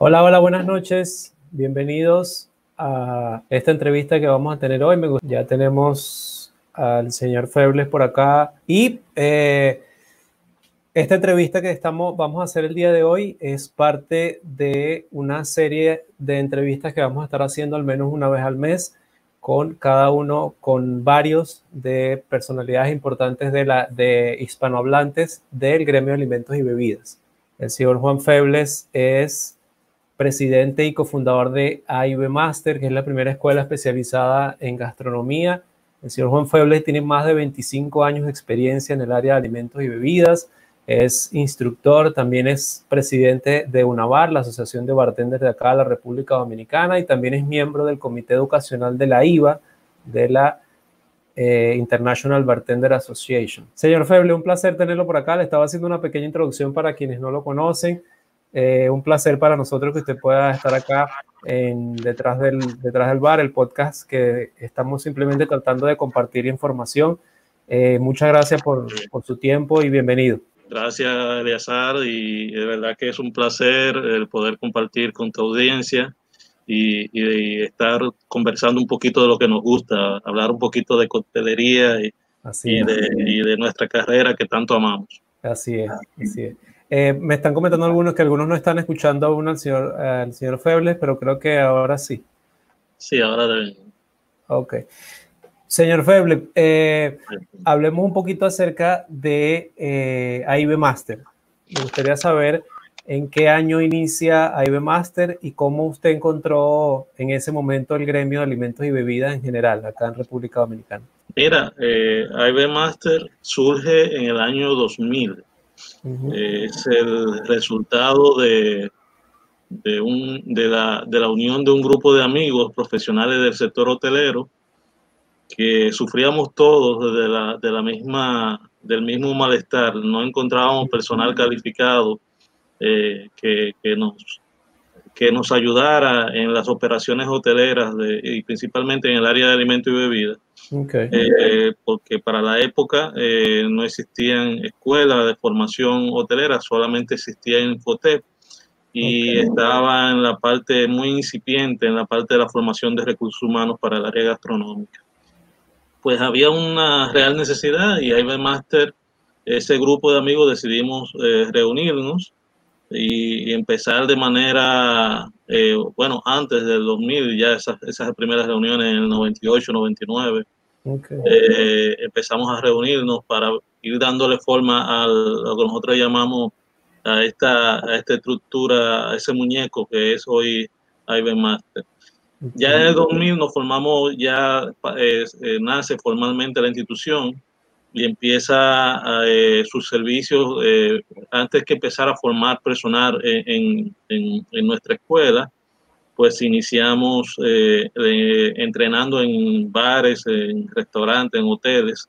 Hola, hola, buenas noches. Bienvenidos a esta entrevista que vamos a tener hoy. Ya tenemos al señor Febles por acá y eh, esta entrevista que estamos, vamos a hacer el día de hoy es parte de una serie de entrevistas que vamos a estar haciendo al menos una vez al mes con cada uno, con varios de personalidades importantes de, la, de hispanohablantes del gremio de alimentos y bebidas. El señor Juan Febles es presidente y cofundador de AIB Master, que es la primera escuela especializada en gastronomía. El señor Juan Febles tiene más de 25 años de experiencia en el área de alimentos y bebidas es instructor, también es presidente de UNAVAR, la Asociación de Bartenders de acá de la República Dominicana, y también es miembro del Comité Educacional de la IVA, de la eh, International Bartender Association. Señor Feble, un placer tenerlo por acá. Le estaba haciendo una pequeña introducción para quienes no lo conocen. Eh, un placer para nosotros que usted pueda estar acá en, detrás, del, detrás del bar, el podcast que estamos simplemente tratando de compartir información. Eh, muchas gracias por, por su tiempo y bienvenido. Gracias, Eleazar, y de verdad que es un placer el poder compartir con tu audiencia y, estar conversando un poquito de lo que nos gusta, hablar un poquito de coctelería y, de, nuestra carrera que tanto amamos. Así es, así es. Eh, me están comentando algunos que algunos no están escuchando aún al señor, al señor Febles, pero creo que ahora sí. Sí, ahora deben. Ok. Señor Feble, eh, hablemos un poquito acerca de eh, AIB Master. Me gustaría saber en qué año inicia AIB Master y cómo usted encontró en ese momento el gremio de alimentos y bebidas en general acá en República Dominicana. Mira, eh, AIB Master surge en el año 2000. Eh, es el resultado de, de, un, de, la, de la unión de un grupo de amigos profesionales del sector hotelero que sufríamos todos de la, de la misma, del mismo malestar. No encontrábamos personal calificado eh, que, que, nos, que nos ayudara en las operaciones hoteleras de, y principalmente en el área de alimentos y bebidas. Eh, porque para la época eh, no existían escuelas de formación hotelera, solamente existía Infotep y estaba en la parte muy incipiente, en la parte de la formación de recursos humanos para el área gastronómica. Pues había una real necesidad y IB Master, ese grupo de amigos decidimos eh, reunirnos y, empezar de manera, eh, bueno, antes del 2000, ya esas, esas primeras reuniones en el 98, 99, eh, empezamos a reunirnos para ir dándole forma a lo que nosotros llamamos a esta, a esta estructura, a ese muñeco que es hoy IB Master. Ya en el 2000 nos formamos, ya eh, nace formalmente la institución y empieza eh, sus servicios eh, antes que empezar a formar personal en, en, en nuestra escuela pues iniciamos entrenando en bares, en restaurantes, en hoteles.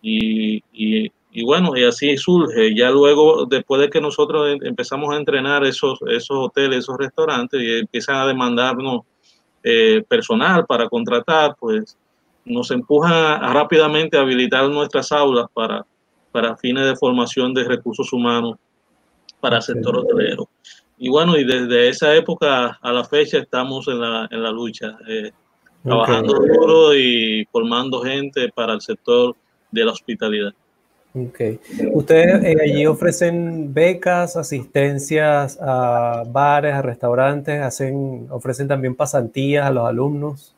y, y, y bueno, y así surge. Ya luego, después de que nosotros empezamos a entrenar esos, esos hoteles, esos restaurantes, y empiezan a demandarnos eh, personal para contratar, pues nos empujan rápidamente a habilitar nuestras aulas para, para fines de formación de recursos humanos para el sector hotelero. Y bueno, y desde esa época a la fecha estamos en la, en la lucha, eh, trabajando duro y formando gente para el sector de la hospitalidad. Ok. ¿Ustedes eh, allí ofrecen becas, asistencias a bares, a restaurantes, hacen, ofrecen también pasantías a los alumnos?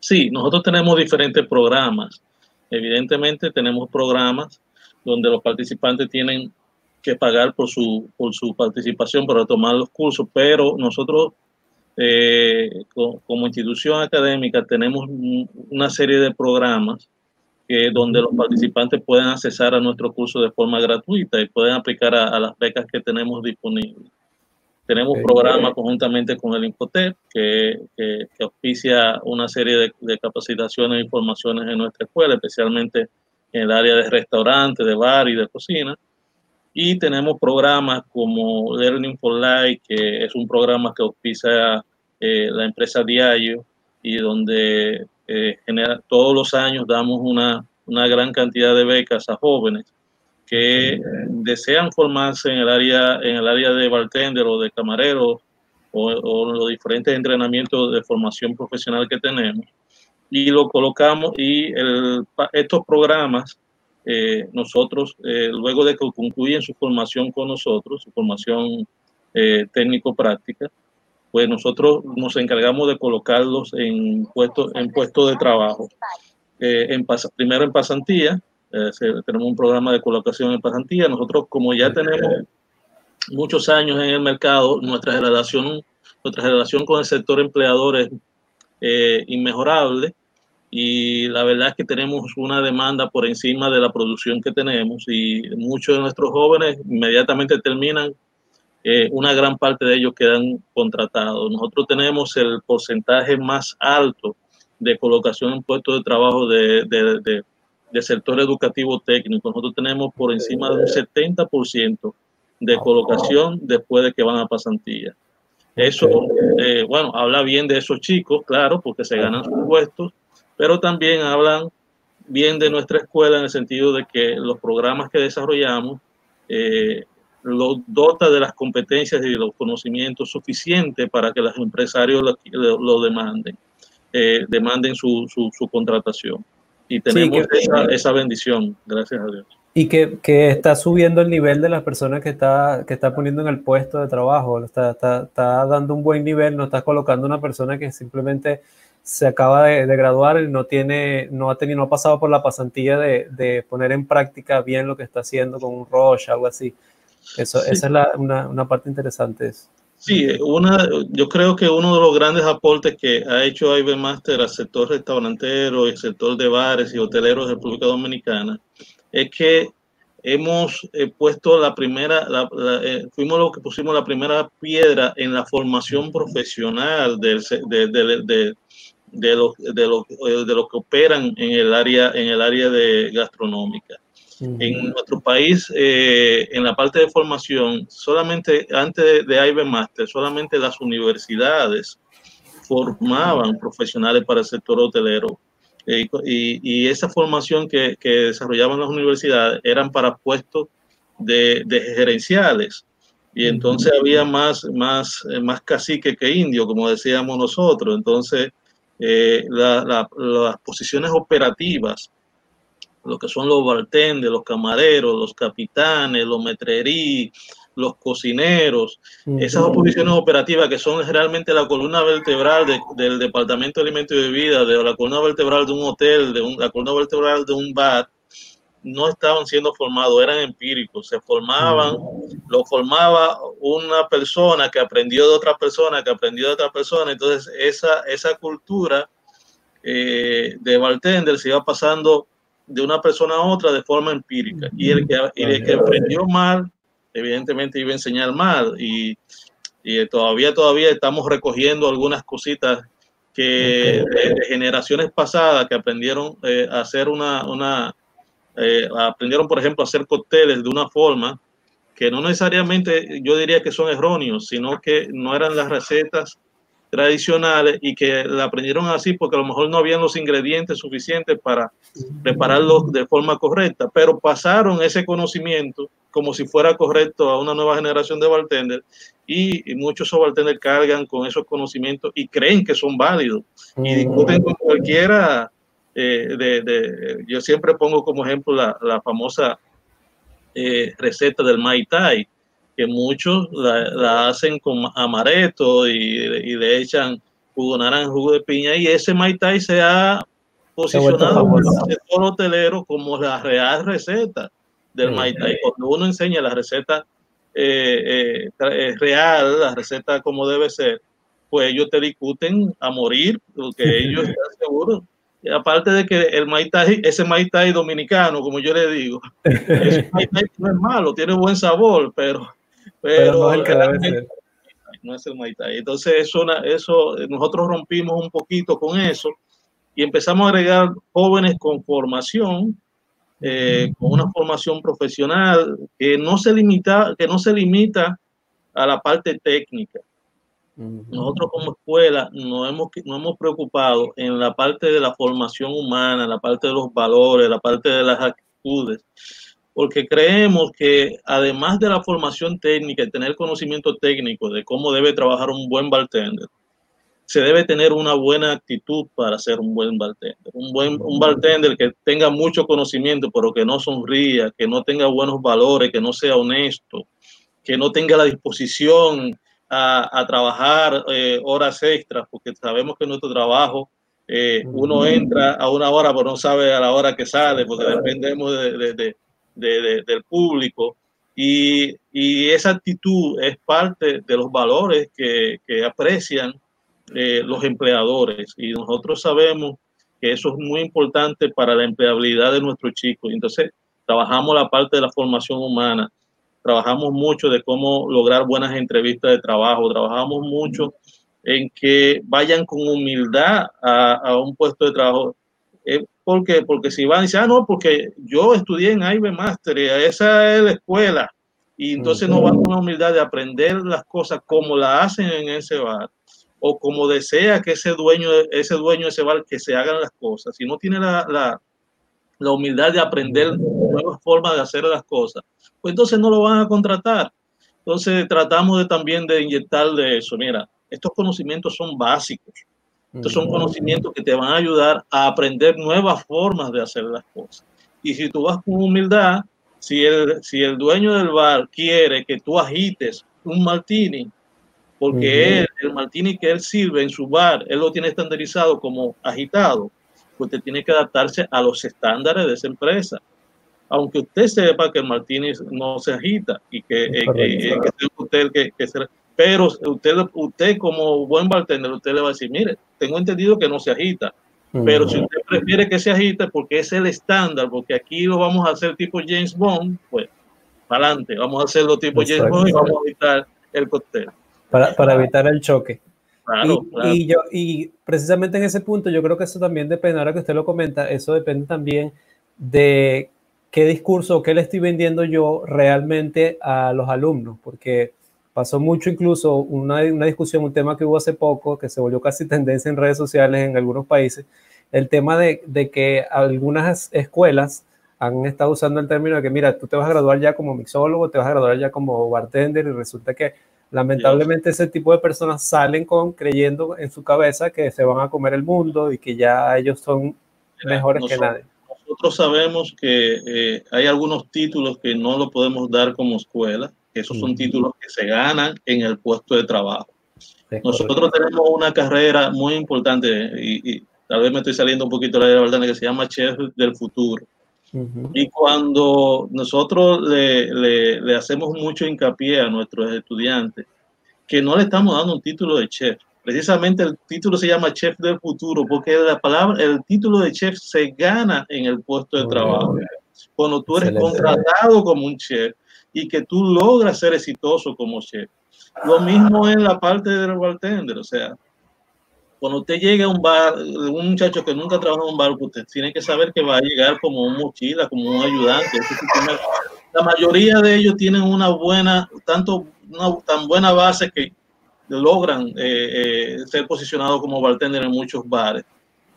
Sí, nosotros tenemos diferentes programas. Evidentemente tenemos programas donde los participantes tienen que pagar por su, por su participación para tomar los cursos, pero nosotros eh, como institución académica tenemos una serie de programas donde los participantes pueden accesar a nuestro curso de forma gratuita y pueden aplicar a, las becas que tenemos disponibles. Tenemos programas conjuntamente con el Infotep que, que, auspicia una serie de, de, capacitaciones e informaciones en nuestra escuela, especialmente en el área de restaurantes, de bar y de cocina. Y tenemos programas como Learning for Life, que es un programa que auspicia eh, la empresa Diario y donde eh, todos los años damos una, una, gran cantidad de becas a jóvenes que desean formarse en el área, en el área de bartender o de camarero o, los diferentes entrenamientos de formación profesional que tenemos. Y lo colocamos y estos programas eh, nosotros eh, luego de que concluyen su formación con nosotros su formación eh, técnico práctica pues nosotros nos encargamos de colocarlos en puestos en puestos de trabajo en primero en pasantía tenemos un programa de colocación en pasantía nosotros como ya tenemos muchos años en el mercado nuestra relación nuestra relación con el sector empleador es eh, inmejorable. Y la verdad es que tenemos una demanda por encima de la producción que tenemos. Y muchos de nuestros jóvenes inmediatamente terminan, eh, una gran parte de ellos quedan contratados. Nosotros tenemos el porcentaje más alto de colocación en puestos de trabajo de sector educativo técnico. Nosotros tenemos por encima de un 70% de colocación después de que van a pasantía. Eso, eh, bueno, habla bien de esos chicos, claro, porque se ganan sus puestos, pero también hablan bien de nuestra escuela en el sentido de que los programas que desarrollamos eh, los dota de las competencias y de los conocimientos suficientes para que los empresarios lo, demanden, eh, demanden su, su, contratación. Y tenemos esa, esa bendición, gracias a Dios. Y que, que, está subiendo el nivel de las personas que está, que está poniendo en el puesto de trabajo, está, está, está dando un buen nivel, no está colocando una persona que simplemente se acaba de, graduar y no tiene, no ha tenido, no ha pasado por la pasantía de, de, poner en práctica bien lo que está haciendo con un Roche, algo así. Eso, Esa es la, una, una, parte interesante. Sí, una, yo creo que uno de los grandes aportes que ha hecho IB Master al sector restaurantero y sector de bares y hoteleros de República Dominicana es que hemos eh, puesto la primera, eh, fuimos los que pusimos la primera piedra en la formación profesional de, de, de, los, de, los, eh, de los que operan en el área, en el área de gastronómica. En nuestro país, en la parte de formación, solamente antes de, de Master, solamente las universidades formaban profesionales para el sector hotelero eh, y, esa formación que, que, desarrollaban las universidades eran para puestos de, gerenciales. Y entonces había más, más, eh, más cacique que indio, como decíamos nosotros. Entonces, eh, las posiciones operativas, lo que son los bartenders, los camareros, los capitanes, los metrerí, los cocineros, esas oposiciones operativas que son realmente la columna vertebral del Departamento de Alimentos y Bebidas, de la columna vertebral de un hotel, de la columna vertebral de un bar, no estaban siendo formados, eran empíricos, se formaban, lo formaba una persona que aprendió de otra persona, que aprendió de otra persona, entonces esa, esa cultura eh, de bartender se iba pasando de una persona a otra de forma empírica, y el que, y el que aprendió mal evidentemente iba a enseñar mal. Y, y todavía, todavía estamos recogiendo algunas cositas que de, generaciones pasadas que aprendieron eh, a hacer una, una eh, aprendieron por ejemplo a hacer cócteles de una forma que no necesariamente yo diría que son erróneos, sino que no eran las recetas tradicionales y que la aprendieron así porque a lo mejor no habían los ingredientes suficientes para prepararlos de forma correcta, pero pasaron ese conocimiento como si fuera correcto a una nueva generación de bartenders y, muchos bartenders cargan con esos conocimientos y creen que son válidos. Y discuten con cualquiera eh, de, yo siempre pongo como ejemplo la, famosa eh, receta del Mai Tai que muchos la, hacen con amaretto y, y, le echan jugo naranja, jugo de piña, y ese Mai Tai se ha posicionado en el sector hotelero como la real receta del Mai Tai. Cuando uno enseña la receta eh, eh, eh, real, la receta como debe ser, pues ellos te discuten a morir, porque ellos están seguros. Aparte de que el Mai Tai, ese Mai Tai dominicano, como yo le digo, ese no es malo, tiene buen sabor, pero pero, no es el que debe ser. No es el Entonces, eso, eso, nosotros rompimos un poquito con eso y empezamos a agregar jóvenes con formación, eh, con una formación profesional que no se limita, que no se limita a la parte técnica. Nosotros como escuela nos hemos, nos hemos preocupado en la parte de la formación humana, la parte de los valores, la parte de las actitudes, porque creemos que además de la formación técnica y tener conocimiento técnico de cómo debe trabajar un buen bartender, se debe tener una buena actitud para ser un buen bartender. Un buen un bartender que tenga mucho conocimiento, pero que no sonría, que no tenga buenos valores, que no sea honesto, que no tenga la disposición a, trabajar eh, horas extras, porque sabemos que nuestro trabajo, eh, uno entra a una hora, pero no sabe a la hora que sale, porque dependemos de, del público. Y, y, esa actitud es parte de los valores que, que aprecian eh, los empleadores. Y nosotros sabemos que eso es muy importante para la empleabilidad de nuestros chicos. Entonces, trabajamos la parte de la formación humana trabajamos mucho de cómo lograr buenas entrevistas de trabajo, trabajamos mucho en que vayan con humildad a, un puesto de trabajo. Eh, ¿Por qué? Porque si van y dicen, ah, no, porque yo estudié en IB Master, esa es la escuela, y entonces no van con la humildad de aprender las cosas como la hacen en ese bar, o como desea que ese dueño, ese dueño de ese bar que se hagan las cosas. Si no tiene la, la, la humildad de aprender nuevas formas de hacer las cosas, pues entonces no lo van a contratar. Entonces tratamos de también de inyectar de eso. Mira, estos conocimientos son básicos. Estos son conocimientos que te van a ayudar a aprender nuevas formas de hacer las cosas. Y si tú vas con humildad, si el, si el dueño del bar quiere que tú agites un martini, porque él, el martini que él sirve en su bar, él lo tiene estandarizado como agitado, pues te tiene que adaptarse a los estándares de esa empresa. Aunque usted sepa que el Martínez no se agita y que, eh, eh, que, usted que, que se, pero usted, usted como buen bartender, usted le va a decir, mire, tengo entendido que no se agita, pero si usted prefiere que se agite porque es el estándar, porque aquí lo vamos a hacer tipo James Bond, pues para adelante, vamos a hacerlo tipo James Bond y vamos a evitar el cóctel. Para, para evitar el choque. Claro, y, claro. y, yo, y precisamente en ese punto, yo creo que eso también depende, ahora que usted lo comenta, eso depende también de qué discurso, qué le estoy vendiendo yo realmente a los alumnos, porque pasó mucho incluso una, una, discusión, un tema que hubo hace poco, que se volvió casi tendencia en redes sociales en algunos países, el tema de, de que algunas escuelas han estado usando el término de que, mira, tú te vas a graduar ya como mixólogo, te vas a graduar ya como bartender, y resulta que lamentablemente ese tipo de personas salen con creyendo en su cabeza que se van a comer el mundo y que ya ellos son mejores que nadie. nosotros sabemos que eh, hay algunos títulos que no lo podemos dar como escuela, esos son títulos que se ganan en el puesto de trabajo. Nosotros tenemos una carrera muy importante y, tal vez me estoy saliendo un poquito de la verdad, que se llama Chef del Futuro. Y cuando nosotros le, le, le hacemos mucho hincapié a nuestros estudiantes, que no le estamos dando un título de chef, Precisamente el título se llama Chef del Futuro porque la palabra, el título de chef se gana en el puesto de trabajo. Cuando tú eres contratado como un chef y que tú logras ser exitoso como chef. Lo mismo en la parte del bartender, o sea, cuando usted llega a un bar, un muchacho que nunca trabajado en un bar, usted tiene que saber que va a llegar como un mochila, como un ayudante. La mayoría de ellos tienen una buena, tanto una tan buena base que logran eh, eh, ser posicionados como bartender en muchos bares,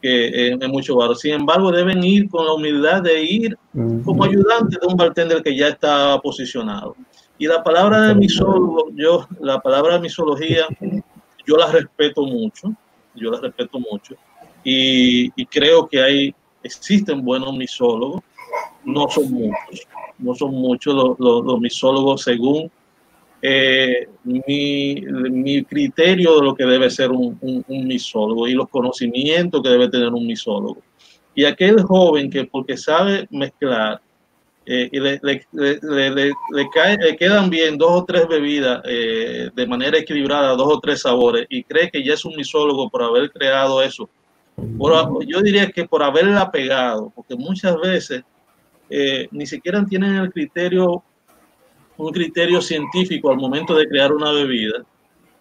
que, eh, en muchos bares. Sin embargo, deben ir con la humildad de ir como ayudante de un bartender que ya está posicionado. Y la palabra de misólogo, yo, la palabra de misología, yo la respeto mucho, yo la respeto mucho. Y, y creo que hay, existen buenos misólogos, no son muchos, no son muchos los, los, los misólogos según eh, mi, criterio de lo que debe ser un, misólogo y los conocimientos que debe tener un misólogo. Y aquel joven que porque sabe mezclar eh, y le, cae, le, quedan bien dos o tres bebidas eh, de manera equilibrada, dos o tres sabores, y cree que ya es un misólogo por haber creado eso. Yo diría que por haberla pegado, porque muchas veces ni siquiera tienen el criterio un criterio científico al momento de crear una bebida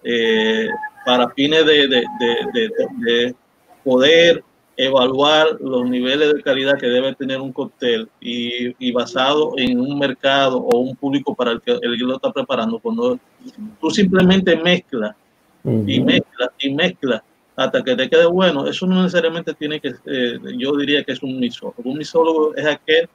eh, para fines de, de, de, de, poder evaluar los niveles de calidad que debe tener un cóctel y, y, basado en un mercado o un público para el que, el que lo está preparando. Cuando tú simplemente mezclas y mezclas y mezclas hasta que te quede bueno, eso no necesariamente tiene que, eh, yo diría que es un misólogo. Un misólogo es aquel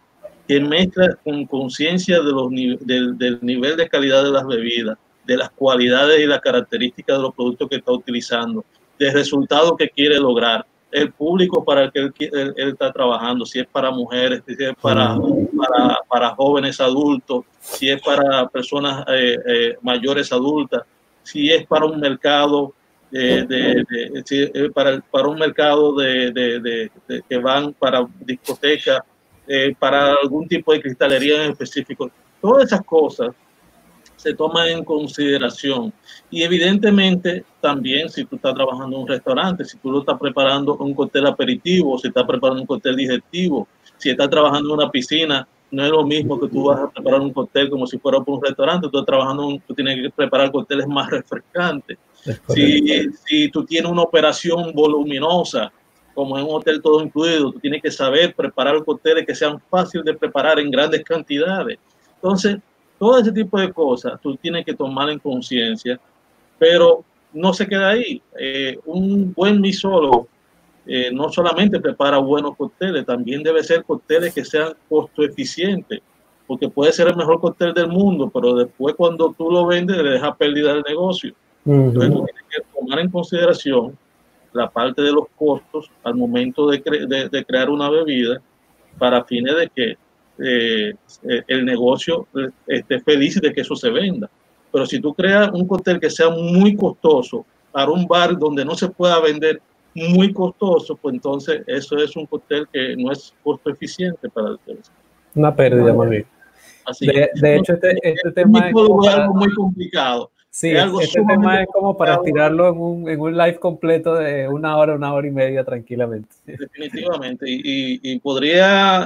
que mezcla con conciencia de los, del, del nivel de calidad de las bebidas, de las cualidades y las características de los productos que está utilizando, del resultado que quiere lograr, el público para el que él, está trabajando, si es para mujeres, si es para, para, para jóvenes adultos, si es para personas eh, eh, mayores adultas, si es para un mercado de, de, para, para un mercado de, que van para discotecas, eh, para algún tipo de cristalería en específico. Todas esas cosas se toman en consideración. Y evidentemente también si tú estás trabajando en un restaurante, si tú lo estás preparando un cóctel aperitivo, si estás preparando un cóctel digestivo, si estás trabajando en una piscina, no es lo mismo que tú vas a preparar un cóctel como si fuera por un restaurante, tú estás trabajando, tú tienes que preparar cócteles más refrescantes. Si, si tú tienes una operación voluminosa, como en un hotel todo incluido, tú tienes que saber preparar cócteles que sean fáciles de preparar en grandes cantidades. Entonces, todo ese tipo de cosas tú tienes que tomar en conciencia, pero no se queda ahí. Eh, un buen misólogo eh, no solamente prepara buenos cócteles, también debe ser cócteles que sean costo eficientes, porque puede ser el mejor cóctel del mundo, pero después cuando tú lo vendes le deja pérdida al negocio. Entonces tú tienes que tomar en consideración la parte de los costos al momento de, de crear una bebida para fines de que eh, eh, el negocio eh, esté feliz de que eso se venda. Pero si tú creas un cóctel que sea muy costoso para un bar donde no se pueda vender muy costoso, pues entonces eso es un cóctel que no es costo eficiente para el Una pérdida, más bien. de, hecho, este, este tema es, algo muy complicado. Sí, este tema es como para tirarlo en un, en un, live completo de una hora, una hora y media tranquilamente. Definitivamente. Y, y, podría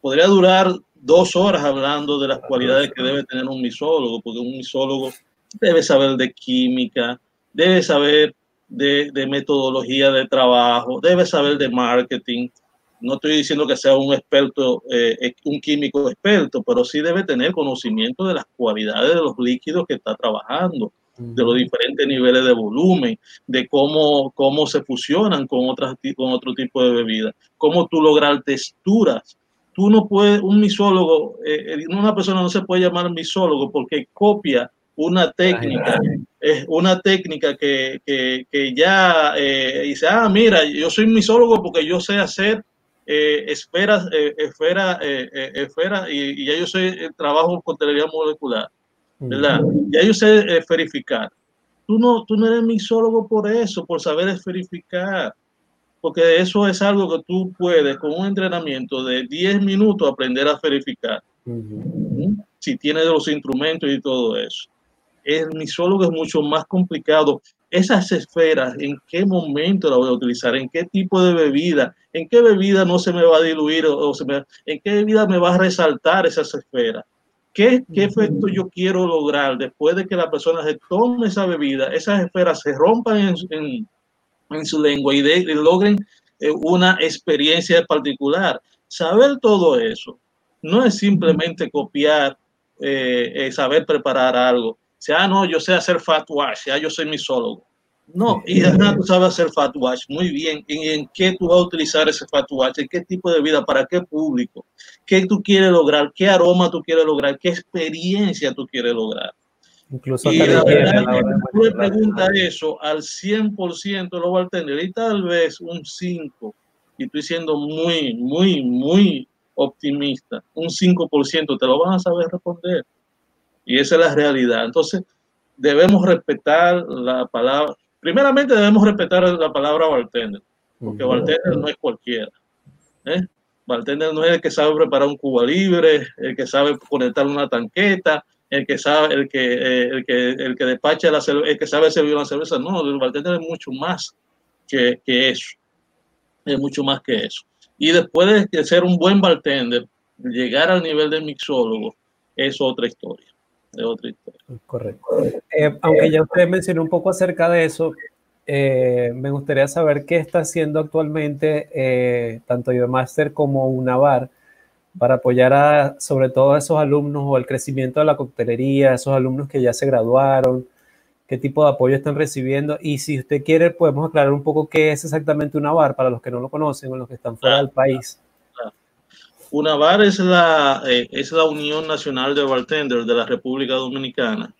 podría durar dos horas hablando de las cualidades que debe tener un misólogo, porque un misólogo debe saber de química, debe saber de, metodología de trabajo, debe saber de marketing. No estoy diciendo que sea un experto, eh, un químico experto, pero sí debe tener conocimiento de las cualidades de los líquidos que está trabajando, de los diferentes niveles de volumen, de cómo, cómo se fusionan con, otras, con otro tipo de bebidas, cómo tú lograr texturas. Tú no puedes, un misólogo, eh, eh, una persona no se puede llamar misólogo porque copia una técnica, es una técnica que, que, ya eh, dice, ah, mira, yo soy misólogo porque yo sé hacer esferas, esfera, esfera, y, ya yo sé trabajo con telería molecular, ¿verdad? Ya yo sé verificar. Tú no, tú no eres misólogo por eso, por saber verificar porque eso es algo que tú puedes con un entrenamiento de 10 minutos aprender a verificar. Si tienes los instrumentos y todo eso. El misólogo es mucho más complicado. Esas esferas, ¿en qué momento la voy a utilizar? ¿En qué tipo de bebida? ¿En qué bebida no se me va a diluir? O, se me, ¿En qué bebida me va a resaltar esas esferas? ¿Qué, ¿Qué, efecto yo quiero lograr después de que la persona se tome esa bebida? Esas esferas se rompan en, en en su lengua y, de, logren eh, una experiencia particular. Saber todo eso no es simplemente copiar, eh, eh, saber preparar algo. Sea, ah, no, yo sé hacer fat wash, ya yo soy misólogo. No, y nada, tú sabes hacer fat wash, muy bien. ¿En, ¿En, qué tú vas a utilizar ese fat wash? ¿En qué tipo de vida? ¿Para qué público? ¿Qué tú quieres lograr? ¿Qué aroma tú quieres lograr? ¿Qué experiencia tú quieres lograr? Incluso y la verdad tú le preguntas eso al 100% lo va a tener y tal vez un 5, y estoy siendo muy, muy, muy optimista, un 5% te lo van a saber responder. Y esa es la realidad. Entonces, debemos respetar la palabra. Primeramente, debemos respetar la palabra bartender, porque bartender no es cualquiera. ¿eh? Bartender no es el que sabe preparar un cuba libre, el que sabe conectar una tanqueta, el que sabe, el que, eh, el que, el que despacha la cerveza, el que sabe servir una cerveza. No, el bartender es mucho más que, que, eso. Es mucho más que eso. Y después de ser un buen bartender, llegar al nivel de mixólogo es otra historia. Es otra historia. Correcto. Eh, aunque ya usted mencionó un poco acerca de eso, eh, me gustaría saber qué está haciendo actualmente tanto master como Unavar para apoyar a, sobre todo a esos alumnos o el crecimiento de la coctelería, esos alumnos que ya se graduaron, qué tipo de apoyo están recibiendo y si usted quiere podemos aclarar un poco qué es exactamente una bar para los que no lo conocen o los que están fuera del país. UNAVAR es la, eh, es la Unión Nacional de Bartenders de la República Dominicana.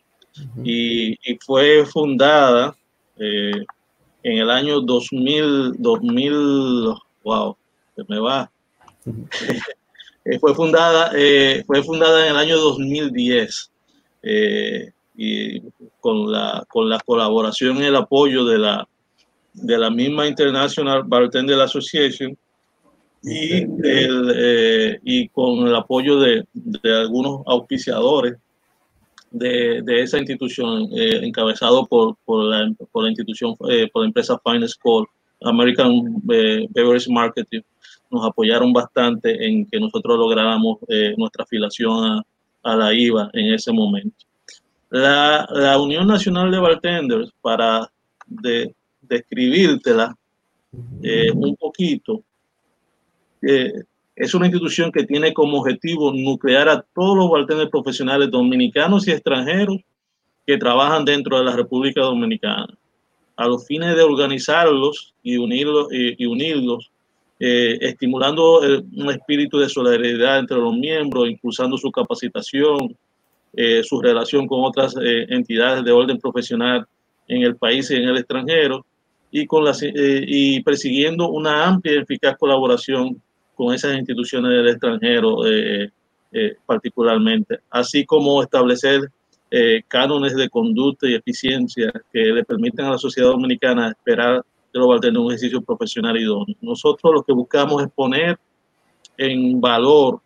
Y, fue fundada eh, en el año 2000, 2000, wow, se me va. Eh, fue, fundada, fue fundada en el año 2010 y con la, con la colaboración y el apoyo de la, de la misma International Bartender Association y, el, eh, con el apoyo de, algunos auspiciadores de, esa institución, eh, encabezado por, la, institución, eh, por la empresa Finance Call, American Beverage Marketing, nos apoyaron bastante en que nosotros lográramos nuestra afiliación a, a, la IVA en ese momento. La, la Unión Nacional de Bartenders, para de, describírtela un poquito, es una institución que tiene como objetivo nuclear a todos los bartenders profesionales dominicanos y extranjeros que trabajan dentro de la República Dominicana, a los fines de organizarlos y unirlos, y, unirlos eh, estimulando un espíritu de solidaridad entre los miembros, impulsando su capacitación, eh, su relación con otras eh, entidades de orden profesional en el país y en el extranjero, y, con las, y persiguiendo una amplia y eficaz colaboración con esas instituciones del extranjero eh, eh, particularmente, así como establecer eh, cánones de conducta y eficiencia que le permiten a la sociedad dominicana esperar de los tener un ejercicio profesional idóneo. Nosotros lo que buscamos es poner en valor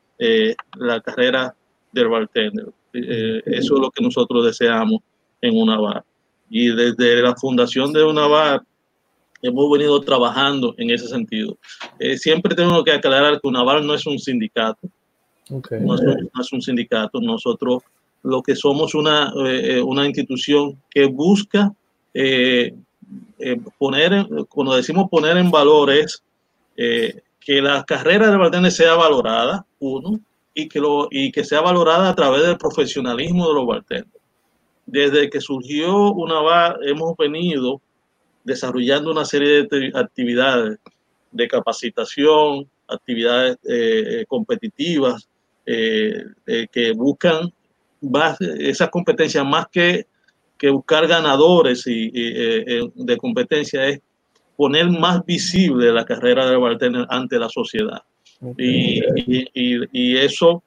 la carrera del bartender. eso es lo que nosotros deseamos en una bar. Y desde la fundación de una bar hemos venido trabajando en ese sentido. Eh, siempre tengo que aclarar que UNAVAL no es un sindicato. No, es un, sindicato. Nosotros lo que somos una, eh, eh, una institución que busca poner, cuando decimos poner en valor es que la carrera de bartender sea valorada, uno, y que, lo, y que sea valorada a través del profesionalismo de los bartenders. Desde que surgió UNAVAL hemos venido desarrollando una serie de actividades de capacitación, actividades eh, eh, competitivas eh, que buscan esas competencias más que, que buscar ganadores y, de competencia es poner más visible la carrera de bartender ante la sociedad. Y, y, eso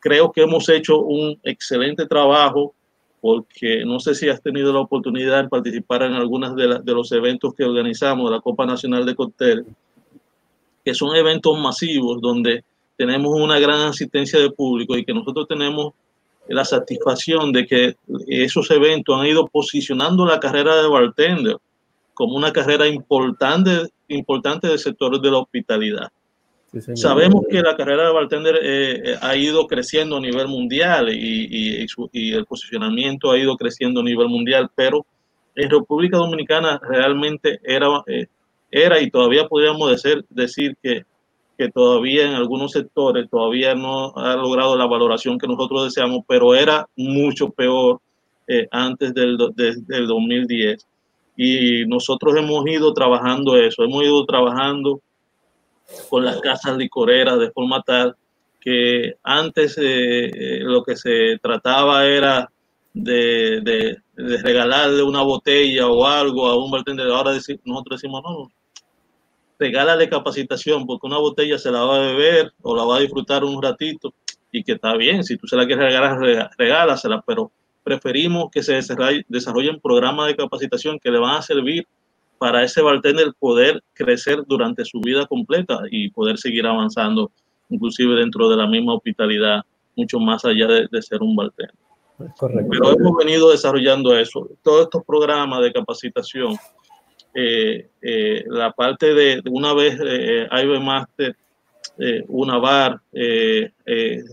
creo que hemos hecho un excelente trabajo porque no sé si has tenido la oportunidad de participar en algunos de, de, los eventos que organizamos de la Copa Nacional de Cóctel, que son eventos masivos donde tenemos una gran asistencia de público y que nosotros tenemos la satisfacción de que esos eventos han ido posicionando la carrera de bartender como una carrera importante, importante del sector de la hospitalidad. Sabemos que la carrera de bartender eh, eh, ha ido creciendo a nivel mundial y, el posicionamiento ha ido creciendo a nivel mundial, pero en República Dominicana realmente era, eh, era y todavía podríamos decir, que, que todavía en algunos sectores todavía no ha logrado la valoración que nosotros deseamos, pero era mucho peor antes del, del 2010. Y nosotros hemos ido trabajando eso, hemos ido trabajando con las casas licoreras de forma tal que antes eh, eh, lo que se trataba era de, regalarle una botella o algo a un bartender. Ahora nosotros decimos, no, regálale capacitación porque una botella se la va a beber o la va a disfrutar un ratito y que está bien, si tú se la quieres regalar, regálasela, pero preferimos que se desarrollen programas de capacitación que le van a servir para ese bartender poder crecer durante su vida completa y poder seguir avanzando, inclusive dentro de la misma hospitalidad, mucho más allá de, ser un bartender. Correcto. Pero hemos venido desarrollando eso, todos estos programas de capacitación. Eh, eh, la parte de, una vez eh, IB Master, eh, una bar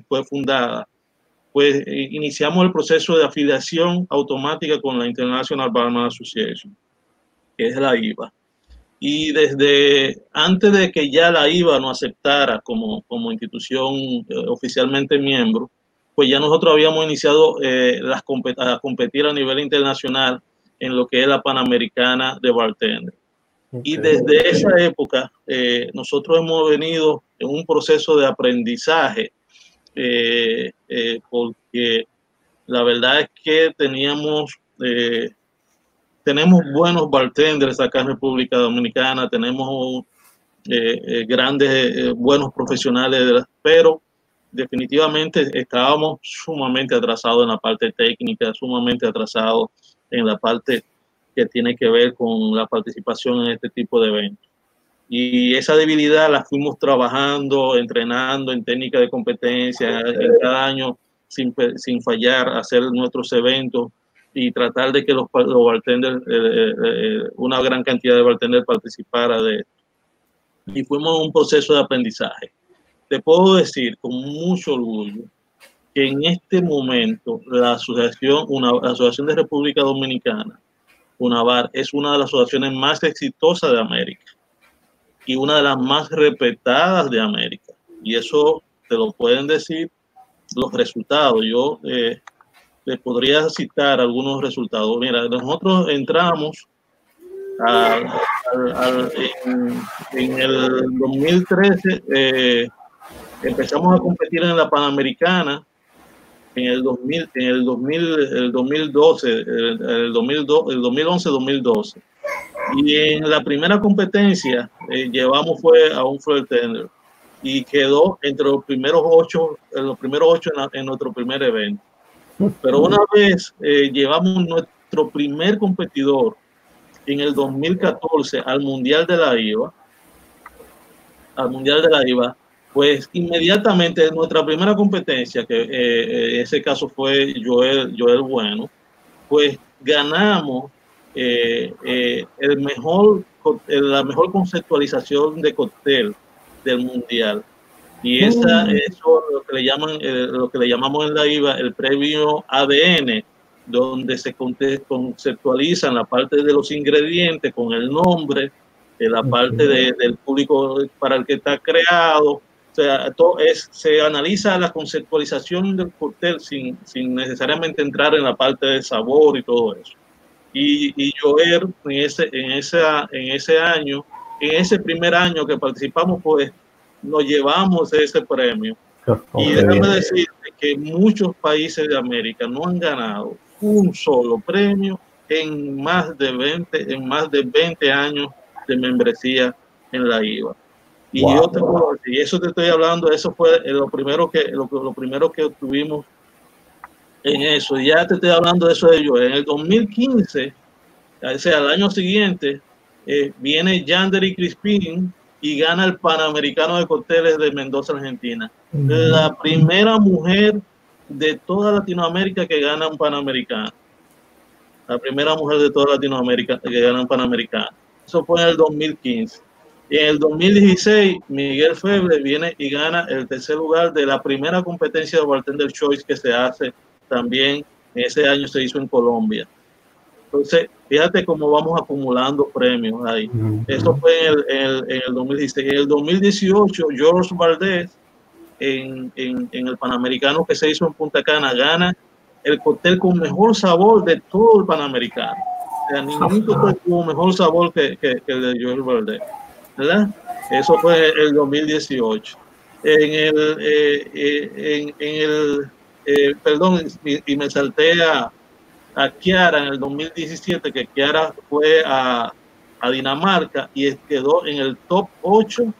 fue fundada, pues iniciamos el proceso de afiliación automática con la International Barman Association que es la IVA. Y desde antes de que ya la IVA no aceptara como, como institución eh, oficialmente miembro, pues ya nosotros habíamos iniciado eh, las a competir a nivel internacional en lo que es la Panamericana de Bartender. Y desde esa época eh, nosotros hemos venido en un proceso de aprendizaje porque la verdad es que teníamos, tenemos buenos bartenders acá en República Dominicana, tenemos grandes, buenos profesionales, pero definitivamente estábamos sumamente atrasados en la parte técnica, sumamente atrasados en la parte que tiene que ver con la participación en este tipo de eventos. Y esa debilidad la fuimos trabajando, entrenando en técnica de competencia, en cada año sin, sin fallar, hacer nuestros eventos y tratar de que los, los bartenders, eh, eh, eh, una gran cantidad de bartenders participara de Y fuimos un proceso de aprendizaje. Te puedo decir con mucho orgullo que en este momento la asociación, una la asociación de República Dominicana UNAVAR es una de las asociaciones más exitosas de América y una de las más respetadas de América. Y eso te lo pueden decir los resultados. Yo eh, les podría citar algunos resultados. Mira, nosotros entramos en, el 2013, eh, empezamos a competir en la Panamericana en el 2000, en el 2000, el 2012, el, el 2011-2012. Y en la primera competencia eh, llevamos fue a un floor tender y quedó entre los primeros ocho, en los primeros ocho en, nuestro primer evento. Pero una vez eh, llevamos nuestro primer competidor en el 2014 al Mundial de la IVA, al Mundial de la IVA, pues inmediatamente nuestra primera competencia, que en eh, eh, ese caso fue Joel, Joel Bueno, pues ganamos el mejor, la mejor conceptualización de cóctel del mundial. Y esa, mm. eso lo que le llaman, lo que le llamamos en la IVA el premio ADN, donde se conceptualizan la parte de los ingredientes con el nombre, la parte del público para el que está creado, o sea, todo es, se analiza la conceptualización del cóctel sin, sin, necesariamente entrar en la parte de sabor y todo eso. Y, y Joer, en ese, en, esa, en ese año, en ese primer año que participamos, pues nos llevamos ese premio. Y déjame decirte que muchos países de América no han ganado un solo premio en más de 20, en más de 20 años de membresía en la IVA. Y yo te y eso te estoy hablando, eso fue lo primero que, lo, lo primero que obtuvimos en eso. Y ya te estoy hablando de eso de yo. En el 2015, o sea, al año siguiente, eh, viene Yandere Crispin y gana el Panamericano de Cócteles de Mendoza, Argentina. La primera mujer de toda Latinoamérica que gana un Panamericano. La primera mujer de toda Latinoamérica que gana un Panamericano. Eso fue en el 2015. Y en el 2016, Miguel Feble viene y gana el tercer lugar de la primera competencia de Bartender Choice que se hace también ese año se hizo en Colombia. Entonces, fíjate cómo vamos acumulando premios ahí. Eso fue en el, en, el, 2016. En el 2018, George Valdés, en, en, en, el Panamericano que se hizo en Punta Cana, gana el cóctel con mejor sabor de todo el Panamericano. O sea, ningún cóctel tuvo mejor sabor que, que, que el de George Valdés. ¿verdad? Eso fue el 2018. En el, eh, eh, en, el eh, perdón, y, me salté a, a, Kiara en el 2017, que Kiara fue a, a Dinamarca y quedó en el top 8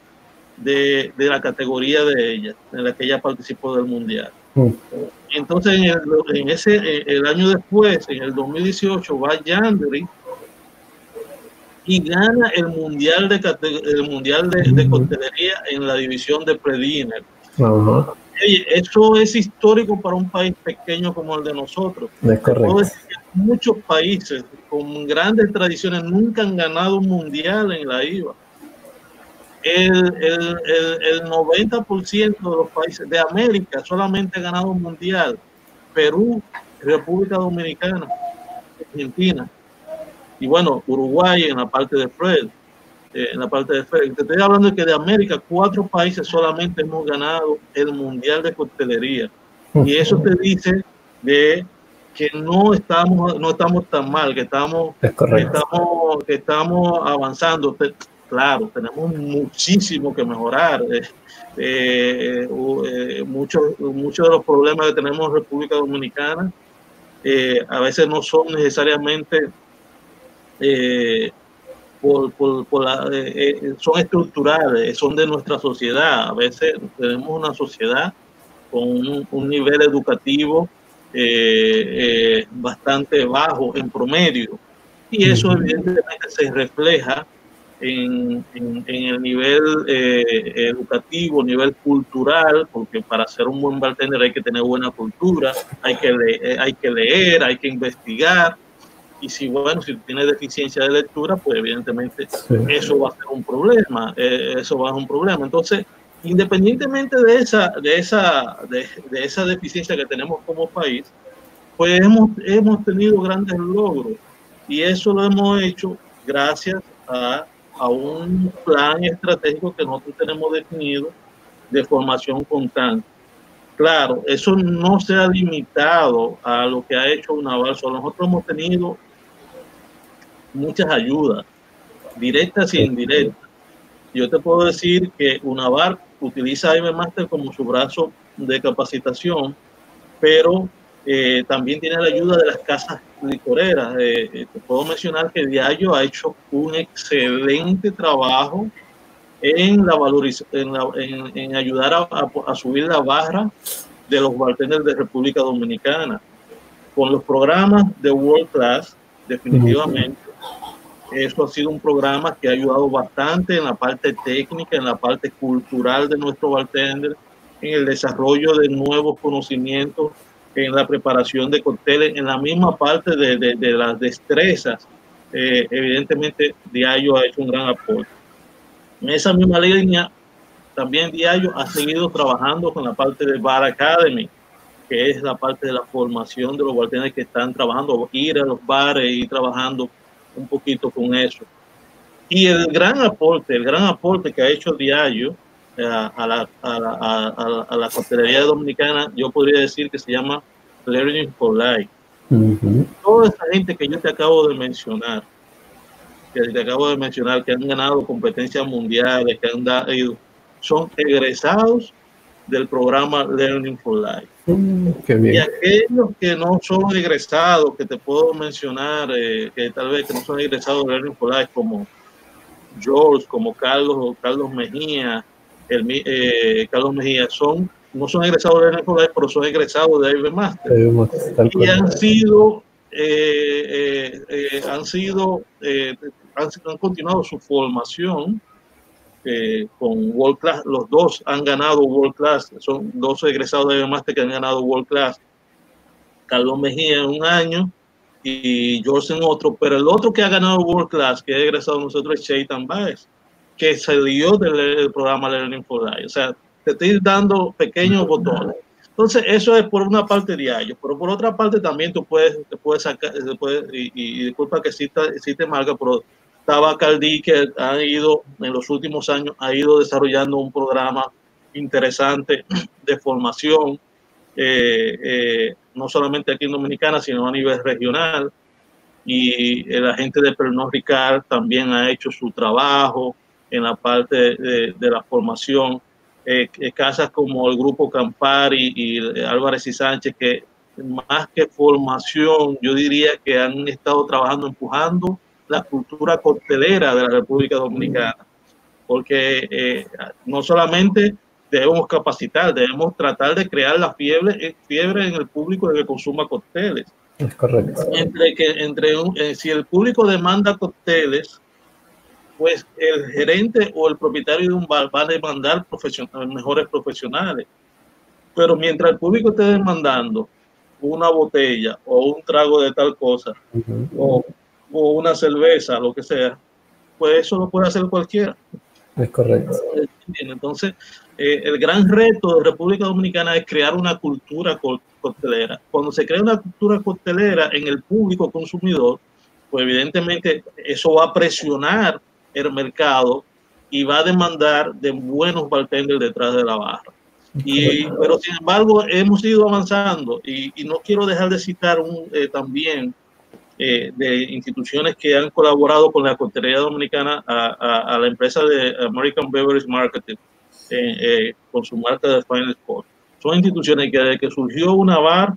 de, de, la categoría de ella, en la que ella participó del Mundial. Mm. Entonces, en, el, en ese, el año después, en el 2018, va Yandri y gana el mundial de el mundial de, de coctelería en la división de eso es histórico para un país pequeño como el de nosotros. Es correcto. muchos países con grandes tradiciones nunca han ganado un mundial en la IVA. El, el, el, el 90% de los países de América solamente ha ganado un mundial. Perú, República Dominicana, Argentina y bueno, Uruguay en la parte de Fred, eh, en la parte de Fred. Te estoy hablando de que de América, cuatro países solamente hemos ganado el Mundial de Coctelería. Y eso te dice de que no estamos, no estamos tan mal, que estamos, que estamos, que estamos avanzando. Claro, tenemos muchísimo que mejorar. Eh, eh, eh, muchos, muchos de los problemas que tenemos en República Dominicana a veces no son necesariamente por, por, son estructurales, son de nuestra sociedad. A veces tenemos una sociedad con un nivel educativo eh, eh, bastante bajo en promedio. Y eso evidentemente se refleja en, en, el nivel eh, educativo, nivel cultural, porque para ser un buen bartender hay que tener buena cultura, hay que, leer, hay que leer, hay que investigar. Y si, bueno, si tiene deficiencia de lectura, pues evidentemente eso va a ser un problema, eso va a ser un problema. Entonces, independientemente de esa, de esa, de, esa deficiencia que tenemos como país, pues hemos, hemos tenido grandes logros y eso lo hemos hecho gracias a, a un plan estratégico que nosotros tenemos definido de formación constante. Claro, eso no se ha limitado a lo que ha hecho Unaval, solo nosotros hemos tenido muchas ayudas, directas y indirectas. Yo te puedo decir que Unavar utiliza a Master como su brazo de capacitación, pero eh, también tiene la ayuda de las casas licoreras. Eh, eh, te puedo mencionar que Diallo ha hecho un excelente trabajo en, la en, en, ayudar a, a, subir la barra de los bartenders de República Dominicana. Con los programas de World Class, definitivamente, eso ha sido un programa que ha ayudado bastante en la parte técnica, en la parte cultural de nuestro bartender, en el desarrollo de nuevos conocimientos, en la preparación de cócteles, en la misma parte de, de, las destrezas. Eh, evidentemente, Diallo ha hecho un gran apoyo. En esa misma línea, también Diallo ha seguido trabajando con la parte de Bar Academy, que es la parte de la formación de los bartenders que están trabajando, ir a los bares y trabajando un poquito con eso. Y el gran aporte, el gran aporte que ha hecho Diallo eh, a, la, a, la, a, la costelería dominicana, yo podría decir que se llama Learning for Life. Toda esa gente que yo te acabo de mencionar, que te acabo de mencionar, que han ganado competencias mundiales, que han dado, son egresados del programa Learning for Life. Mm, y aquellos que no son egresados, que te puedo mencionar, eh, que tal vez que no son egresados de Learning for Life, como George, como Carlos, Carlos Mejía, el, eh, Carlos Mejía, son, no son egresados de Learning for Life, pero son egresados de IB Master. Y han sido, eh, han sido, han, han continuado su formación eh, con World Class. Los dos han ganado World Class, son dos egresados de Master que han ganado World Class. Carlos Mejía en un año y George en otro, pero el otro que ha ganado World Class, que ha egresado nosotros, es Chaitan Baez, que salió del, programa Learning for Life. O sea, te estoy dando pequeños botones. Entonces, eso es por una parte diario, pero por otra parte también tú puedes, te puedes sacar, y, y, disculpa que sí te marca, pero Tabacaldí, que ha ido en los últimos años, ha ido desarrollando un programa interesante de formación, eh, eh, no solamente aquí en Dominicana, sino a nivel regional. Y la gente de Pernod Ricard también ha hecho su trabajo en la parte de, la formación. Eh, casas como el Grupo Campari y Álvarez y Sánchez, que más que formación, yo diría que han estado trabajando, empujando la cultura coctelera de la República Dominicana, porque eh, no solamente debemos capacitar, debemos tratar de crear la fiebre, eh, fiebre en el público de que consuma cócteles. Es correcto. Entre que, entre eh, si el público demanda cócteles, pues el gerente o el propietario de un bar va a demandar mejores profesionales. Pero mientras el público esté demandando una botella o un trago de tal cosa, o o una cerveza, lo que sea, pues eso lo puede hacer cualquiera. Es correcto. Entonces, eh, el gran reto de República Dominicana es crear una cultura costelera. Cuando se crea una cultura costelera en el público consumidor, pues evidentemente eso va a presionar el mercado y va a demandar de buenos bartenders detrás de la barra. Y, pero sin embargo hemos ido avanzando y, no quiero dejar de citar un, eh, también eh, de instituciones que han colaborado con la coctelería dominicana a, la empresa de American Beverage Marketing eh, con su marca de Final Sport. Son instituciones que desde que surgió una bar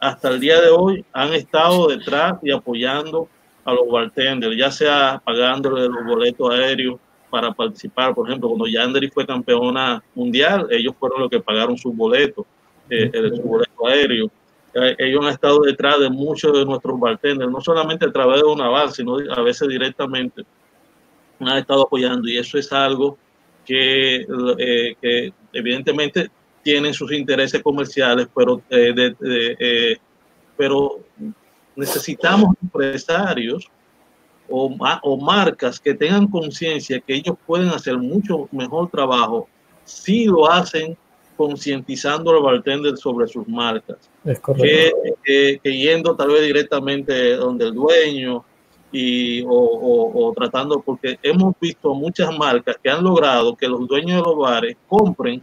hasta el día de hoy han estado detrás y apoyando a los bartenders, ya sea pagándole los boletos aéreos para participar. Por ejemplo, cuando Yandere fue campeona mundial, ellos fueron los que pagaron sus boletos, eh, su boleto aéreo. Eh, ellos han estado detrás de muchos de nuestros bartenders, no solamente a través de una bar, sino a veces directamente han estado apoyando. Y eso es algo que, eh, evidentemente tienen sus intereses comerciales, pero, pero necesitamos empresarios o, o marcas que tengan conciencia que ellos pueden hacer mucho mejor trabajo si lo hacen concientizando al bartender sobre sus marcas. que, que, yendo tal vez directamente donde el dueño y, o, o, tratando, porque hemos visto muchas marcas que han logrado que los dueños de los bares compren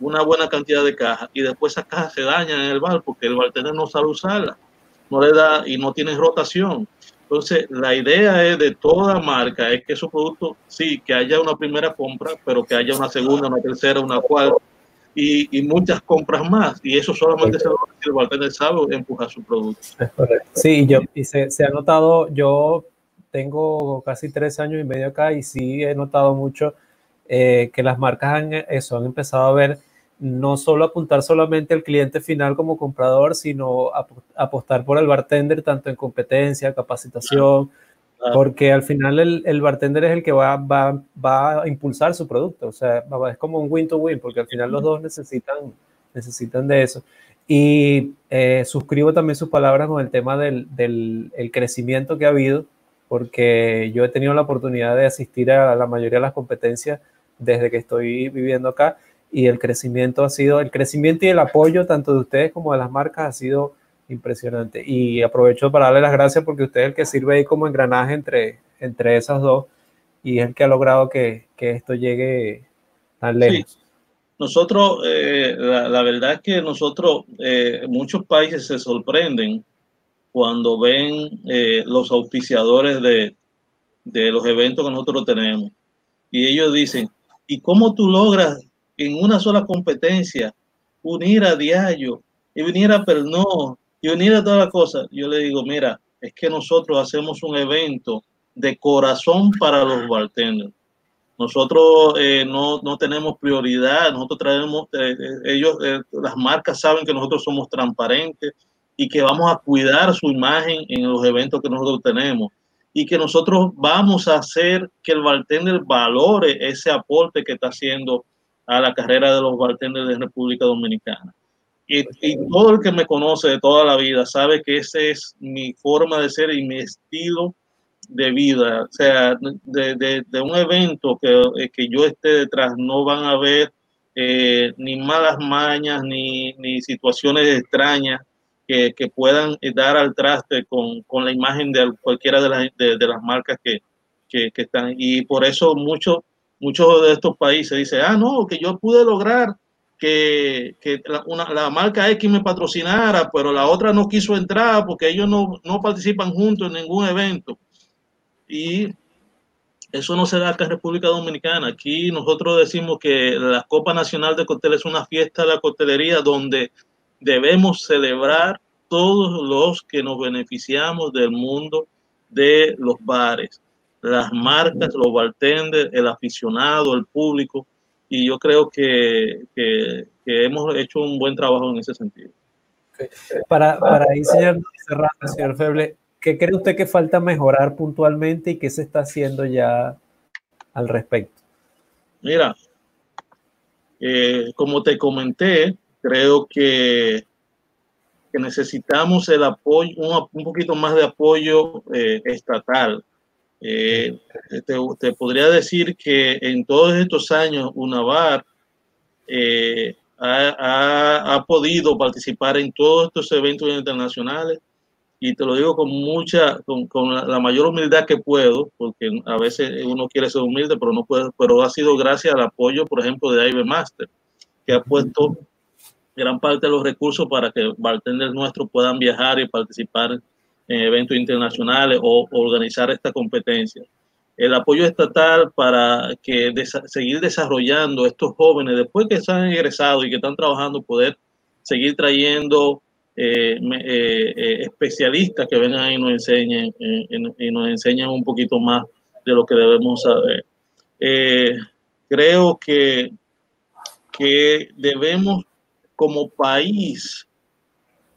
una buena cantidad de cajas y después esas cajas se dañan en el bar porque el bartender no sabe usarlas, no le da y no tiene rotación. Entonces, la idea es de toda marca es que su producto, sí, que haya una primera compra, pero que haya una segunda, una tercera, una cuarta y, y muchas compras más. Y eso solamente se logra si el bartender sabe empujar su producto. Sí, yo, y se, se, ha notado, yo tengo casi tres años y medio acá y sí he notado mucho eh, que las marcas han, eso, han empezado a ver no solo apuntar solamente al cliente final como comprador, sino apostar por el bartender tanto en competencia, capacitación, porque al final el, el, bartender es el que va, va, va, a impulsar su producto, o sea, es como un win-to-win, porque al final los dos necesitan, necesitan de eso. Y eh, suscribo también sus palabras con el tema del, del el crecimiento que ha habido, porque yo he tenido la oportunidad de asistir a la mayoría de las competencias desde que estoy viviendo acá y el crecimiento ha sido, el crecimiento y el apoyo tanto de ustedes como de las marcas ha sido impresionante. Y aprovecho para darle las gracias porque usted es el que sirve ahí como engranaje entre, entre esas dos y es el que ha logrado que, que esto llegue tan lejos. Nosotros, eh, la, verdad es que nosotros, eh, muchos países se sorprenden cuando ven eh, los auspiciadores de, de los eventos que nosotros tenemos. Y ellos dicen, ¿y cómo tú logras en una sola competencia, unir a Diario y venir a Pernod y unir a todas las cosas. Yo le digo, mira, es que nosotros hacemos un evento de corazón para los bartenders. Nosotros eh, no, no, tenemos prioridad, nosotros traemos, eh, eh, ellos, las marcas saben que nosotros somos transparentes y que vamos a cuidar su imagen en los eventos que nosotros tenemos y que nosotros vamos a hacer que el bartender valore ese aporte que está haciendo a la carrera de los bartenders de República Dominicana. Y, todo el que me conoce de toda la vida sabe que ese es mi forma de ser y mi estilo de vida. O sea, de, de, un evento que, eh, que, yo esté detrás, no van a ver eh, ni malas mañas, ni, ni situaciones extrañas que, que, puedan dar al traste con, con la imagen de cualquiera de las, de, las marcas que, que, que, están. Y por eso muchos muchos de estos países dicen, ah, no, que yo pude lograr que, que la, una, la, marca X me patrocinara, pero la otra no quiso entrar porque ellos no, no participan juntos en ningún evento. Y eso no se da acá en República Dominicana. Aquí nosotros decimos que la Copa Nacional de Cóctel es una fiesta de la coctelería donde debemos celebrar todos los que nos beneficiamos del mundo de los bares las marcas, los bartenders, el aficionado, el público, y yo creo que, que, hemos hecho un buen trabajo en ese sentido. Para, para ir cerrando, señor Feble, ¿qué cree usted que falta mejorar puntualmente y qué se está haciendo ya al respecto? Mira, eh, como te comenté, creo que, que necesitamos el apoyo, un, un, poquito más de apoyo eh, estatal eh, te, podría decir que en todos estos años UNAVAR eh, ha, ha, podido participar en todos estos eventos internacionales. Y te lo digo con mucha, con, con la, mayor humildad que puedo, porque a veces uno quiere ser humilde, pero no puede, pero ha sido gracias al apoyo, por ejemplo, de Iber Master, que ha puesto gran parte de los recursos para que bartenders nuestros puedan viajar y participar en eventos internacionales o organizar esta competencia. El apoyo estatal para que seguir desarrollando estos jóvenes después que se han egresado y que están trabajando, poder seguir trayendo eh, eh, eh, especialistas que vengan y nos enseñen y nos enseñen un poquito más de lo que debemos saber. creo que, que debemos como país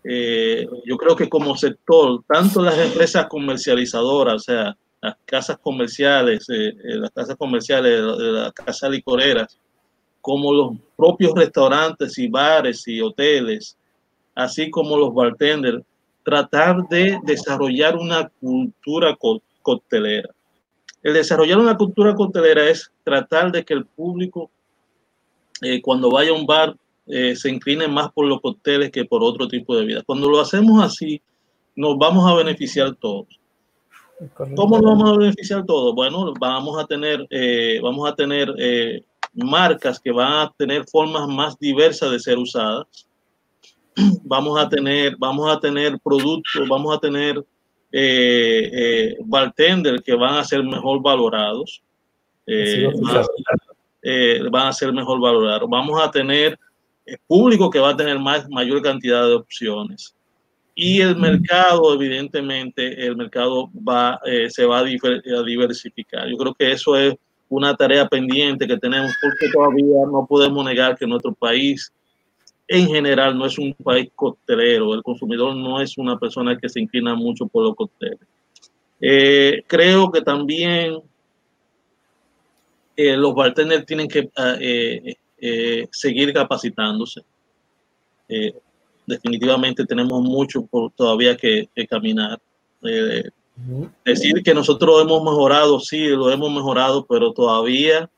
yo creo que como sector, tanto las empresas comercializadoras, o sea, las casas comerciales, las casas comerciales, las casas licoreras, como los propios restaurantes y bares y hoteles, así como los bartenders, tratar de desarrollar una cultura coctelera. El desarrollar una cultura coctelera es tratar de que el público, eh, cuando vaya a un bar, eh, se incline más por los cócteles que por otro tipo de vida. Cuando lo hacemos así, nos vamos a beneficiar todos. ¿Cómo nos vamos a beneficiar todos? Bueno, vamos a tener, eh, vamos a tener marcas que van a tener formas más diversas de ser usadas vamos a tener, vamos a tener productos, vamos a tener eh, eh, bartenders que van a ser mejor valorados. Eh, van a ser mejor valorados. Vamos a tener público que va a tener más, mayor cantidad de opciones. Y el mercado, evidentemente, el mercado va, se va a, a diversificar. Yo creo que eso es una tarea pendiente que tenemos porque todavía no podemos negar que nuestro país en general no es un país costelero, el consumidor no es una persona que se inclina mucho por los cócteles. Eh, creo que también eh, los bartenders tienen que ah, eh, seguir capacitándose. definitivamente tenemos mucho por todavía que, que caminar. Decir que nosotros hemos mejorado, sí, lo hemos mejorado, pero todavía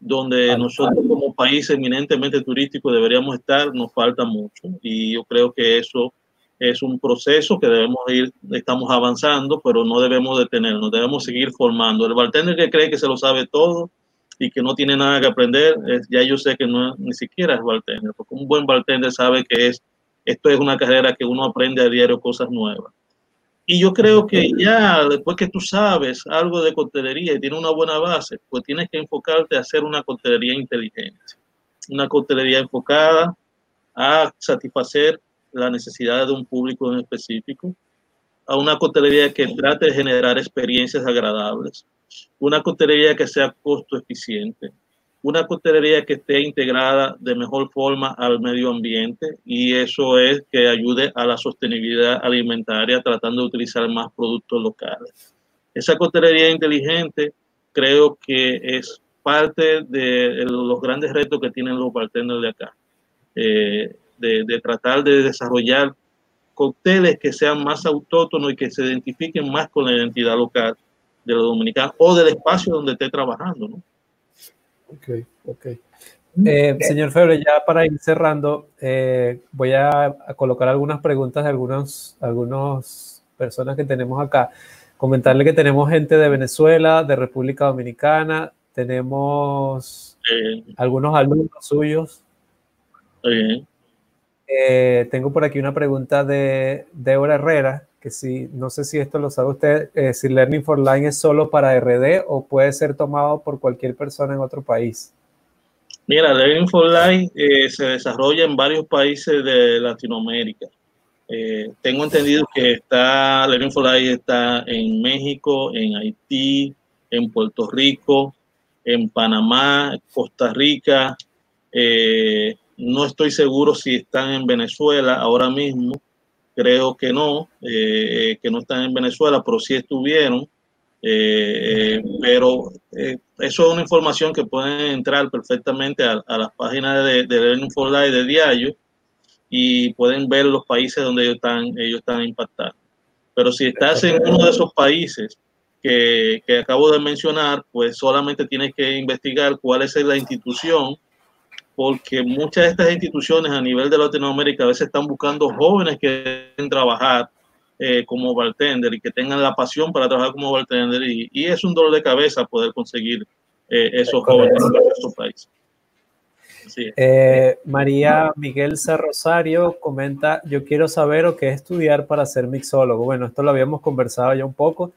donde nosotros como país eminentemente turístico deberíamos estar, nos falta mucho. Y yo creo que eso es un proceso que debemos ir, estamos avanzando, pero no debemos detenernos, debemos seguir formando. El bartender que cree que se lo sabe todo y que no tiene nada que aprender, ya yo sé que no ni siquiera es bartender, porque un buen bartender sabe que es, esto es una carrera que uno aprende a diario cosas nuevas. Y yo creo que ya después que tú sabes algo de coctelería y tienes una buena base, pues tienes que enfocarte a hacer una coctelería inteligente, una coctelería enfocada a satisfacer las necesidades de un público en específico, a una coctelería que trate de generar experiencias agradables, una coctelería que sea costo eficiente, una coctelería que esté integrada de mejor forma al medio ambiente y eso es que ayude a la sostenibilidad alimentaria tratando de utilizar más productos locales. Esa coctelería inteligente creo que es parte de los grandes retos que tienen los bartenders de acá, eh, de, de tratar de desarrollar cócteles que sean más autóctonos y que se identifiquen más con la identidad local de los dominicanos o del espacio donde esté trabajando, ¿no? Ok, ok. Eh, señor Febre, ya para ir cerrando, eh, voy a, colocar algunas preguntas de algunas algunos personas que tenemos acá. Comentarle que tenemos gente de Venezuela, de República Dominicana, tenemos algunos alumnos suyos. Eh, tengo por aquí una pregunta de Débora Herrera, que si, no sé si esto lo sabe usted, eh, si Learning for Line es solo para RD o puede ser tomado por cualquier persona en otro país. Mira, Learning for Line eh, se desarrolla en varios países de Latinoamérica. Eh, tengo entendido que está Learning for Line está en México, en Haití, en Puerto Rico, en Panamá, Costa Rica. no estoy seguro si están en Venezuela ahora mismo creo que no, eh, que no están en Venezuela, pero sí estuvieron. Eh, pero eh, eso es una información que pueden entrar perfectamente a, las páginas de, de Learning for Life de Diario y pueden ver los países donde ellos están, ellos están impactando. Pero si estás en uno de esos países que, que acabo de mencionar, pues solamente tienes que investigar cuál es la institución porque muchas de estas instituciones a nivel de Latinoamérica a veces están buscando jóvenes que quieren trabajar eh, como bartender y que tengan la pasión para trabajar como bartender y, y es un dolor de cabeza poder conseguir eh, esos jóvenes en nuestro país. Eh, María Miguel. Rosario comenta, yo quiero saber o qué estudiar para ser mixólogo. Bueno, esto lo habíamos conversado ya un poco.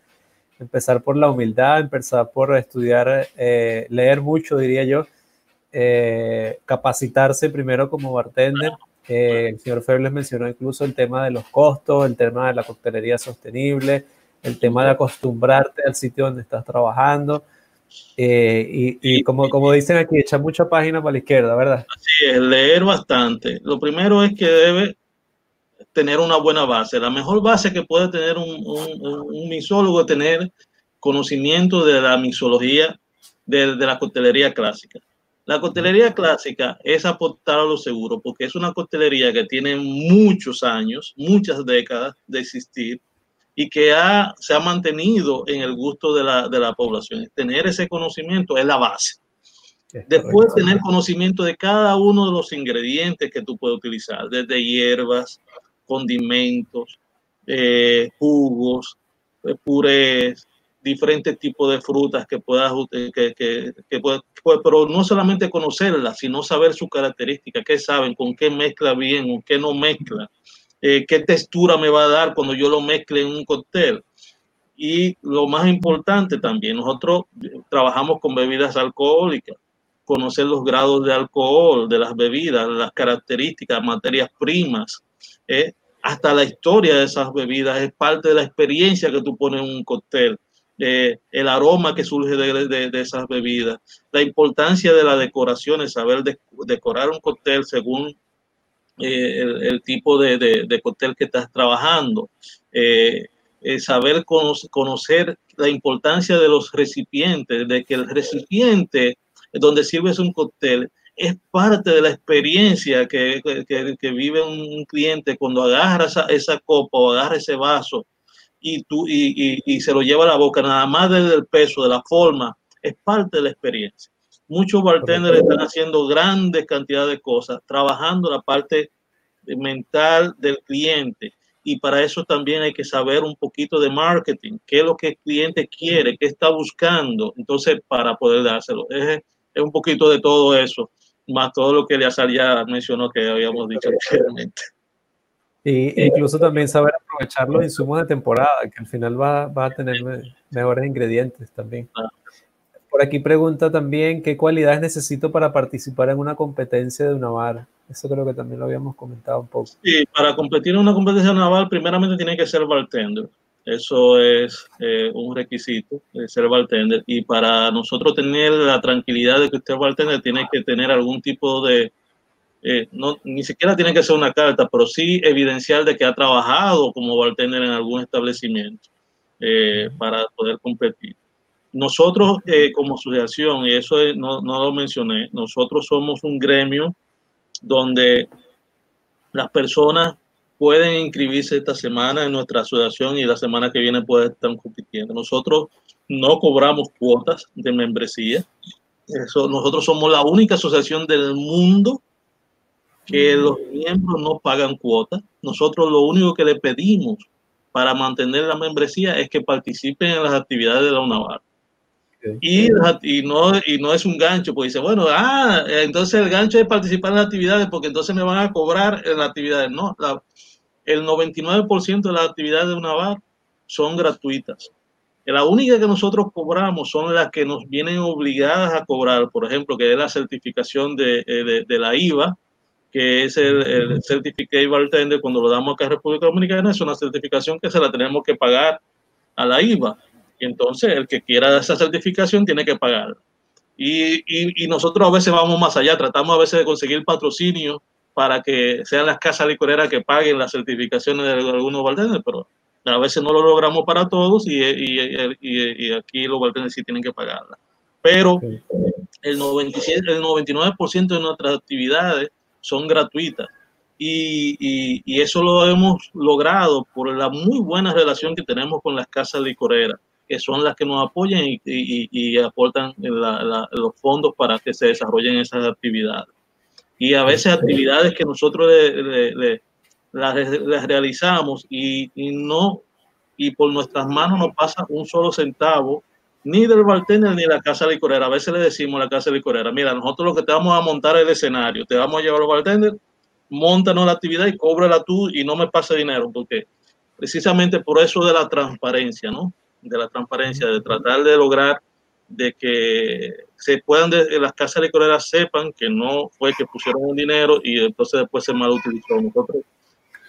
Empezar por la humildad, empezar por estudiar, eh, leer mucho, diría yo. Eh, capacitarse primero como bartender. el señor Febles mencionó incluso el tema de los costos, el tema de la coctelería sostenible, el tema de acostumbrarte al sitio donde estás trabajando. Eh, y, como, como dicen aquí, echar mucha página para la izquierda, ¿verdad? Así es, leer bastante. Lo primero es que debe tener una buena base. La mejor base que puede tener un, un, mixólogo es tener conocimiento de la mixología, de, de, la coctelería clásica. La coctelería clásica es aportar a lo seguro porque es una coctelería que tiene muchos años, muchas décadas de existir y que ha, se ha mantenido en el gusto de la, de la población. Tener ese conocimiento es la base. Después tener conocimiento de cada uno de los ingredientes que tú puedes utilizar, desde hierbas, condimentos, eh, jugos, eh, purés, diferentes tipos de frutas que puedas, que, que, que pues, pero no solamente conocerlas, sino saber sus características, qué saben, con qué mezcla bien, con qué no mezcla, eh, qué textura me va a dar cuando yo lo mezcle en un cóctel. Y lo más importante también, nosotros trabajamos con bebidas alcohólicas, conocer los grados de alcohol de las bebidas, las características, materias primas, eh, hasta la historia de esas bebidas es parte de la experiencia que tú pones en un cóctel. Eh, el aroma que surge de, de, esas bebidas, la importancia de la decoración, saber decorar un cóctel según eh, el, tipo de, cóctel que estás trabajando, eh, saber conocer la importancia de los recipientes, de que el recipiente donde sirves un cóctel es parte de la experiencia que, que, vive un cliente cuando agarra esa, esa, copa o agarra ese vaso y, tú, y, y, y se lo lleva a la boca, nada más desde el peso, de la forma, es parte de la experiencia. Muchos bartenders están haciendo grandes cantidades de cosas, trabajando la parte mental del cliente. Y para eso también hay que saber un poquito de marketing, qué es lo que el cliente quiere, qué está buscando. Entonces, para poder dárselo. Es, es un poquito de todo eso, más todo lo que Eleazar ya mencionó que habíamos dicho anteriormente. Y incluso también saber aprovechar los insumos de temporada, que al final va, va a tener mejores ingredientes también. Por aquí pregunta también qué cualidades necesito para participar en una competencia de una vara. Eso creo que también lo habíamos comentado un poco. Sí, para competir en una competencia naval, primeramente tiene que ser bartender. Eso es eh, un requisito, de ser bartender. Y para nosotros tener la tranquilidad de que usted es bartender, tiene que tener algún tipo de, eh, no, ni siquiera tiene que ser una carta, pero sí evidenciar de que ha trabajado como bartender en algún establecimiento eh, para poder competir. Nosotros eh, como asociación, y eso no, no, lo mencioné, nosotros somos un gremio donde las personas pueden inscribirse esta semana en nuestra asociación y la semana que viene pueden estar compitiendo. Nosotros no cobramos cuotas de membresía. Eso, nosotros somos la única asociación del mundo que los miembros no pagan cuotas. Nosotros lo único que le pedimos para mantener la membresía es que participen en las actividades de la UNAVAR. Y, y, no, y no es un gancho, pues dice, bueno, ah, entonces el gancho es participar en las actividades porque entonces me van a cobrar en las actividades. No, la, el 99% de las actividades de una bar son gratuitas. La única que nosotros cobramos son las que nos vienen obligadas a cobrar, por ejemplo, que es la certificación de, eh, de, de la IVA, que es el, el Certificate Bartender, cuando lo damos acá en República Dominicana, es una certificación que se la tenemos que pagar a la IVA y entonces el que quiera esa certificación tiene que pagar. Y, y, y, nosotros a veces vamos más allá, tratamos a veces de conseguir patrocinio para que sean las casas licoreras que paguen las certificaciones de algunos bartenders, pero a veces no lo logramos para todos y, y aquí los bartenders sí tienen que pagarla. Pero el, 97, el 99% de nuestras actividades son gratuitas. Y, y, y, eso lo hemos logrado por la muy buena relación que tenemos con las casas licoreras que son las que nos apoyan y, y, aportan la, la, los fondos para que se desarrollen esas actividades. Y a veces actividades que nosotros le, le, las, realizamos y, y, no, y por nuestras manos no pasa un solo centavo, ni del bartender ni la casa licorera. A veces le decimos a la casa licorera, mira, nosotros lo que te vamos a montar el escenario, te vamos a llevar al bartender, montanos la actividad y cóbrala tú y no me pase dinero, porque precisamente por eso de la transparencia, ¿no? De la transparencia, de tratar de lograr de que se puedan, de, las casas licoreras sepan que no fue que pusieron un dinero y entonces después se mal utilizó. Nosotros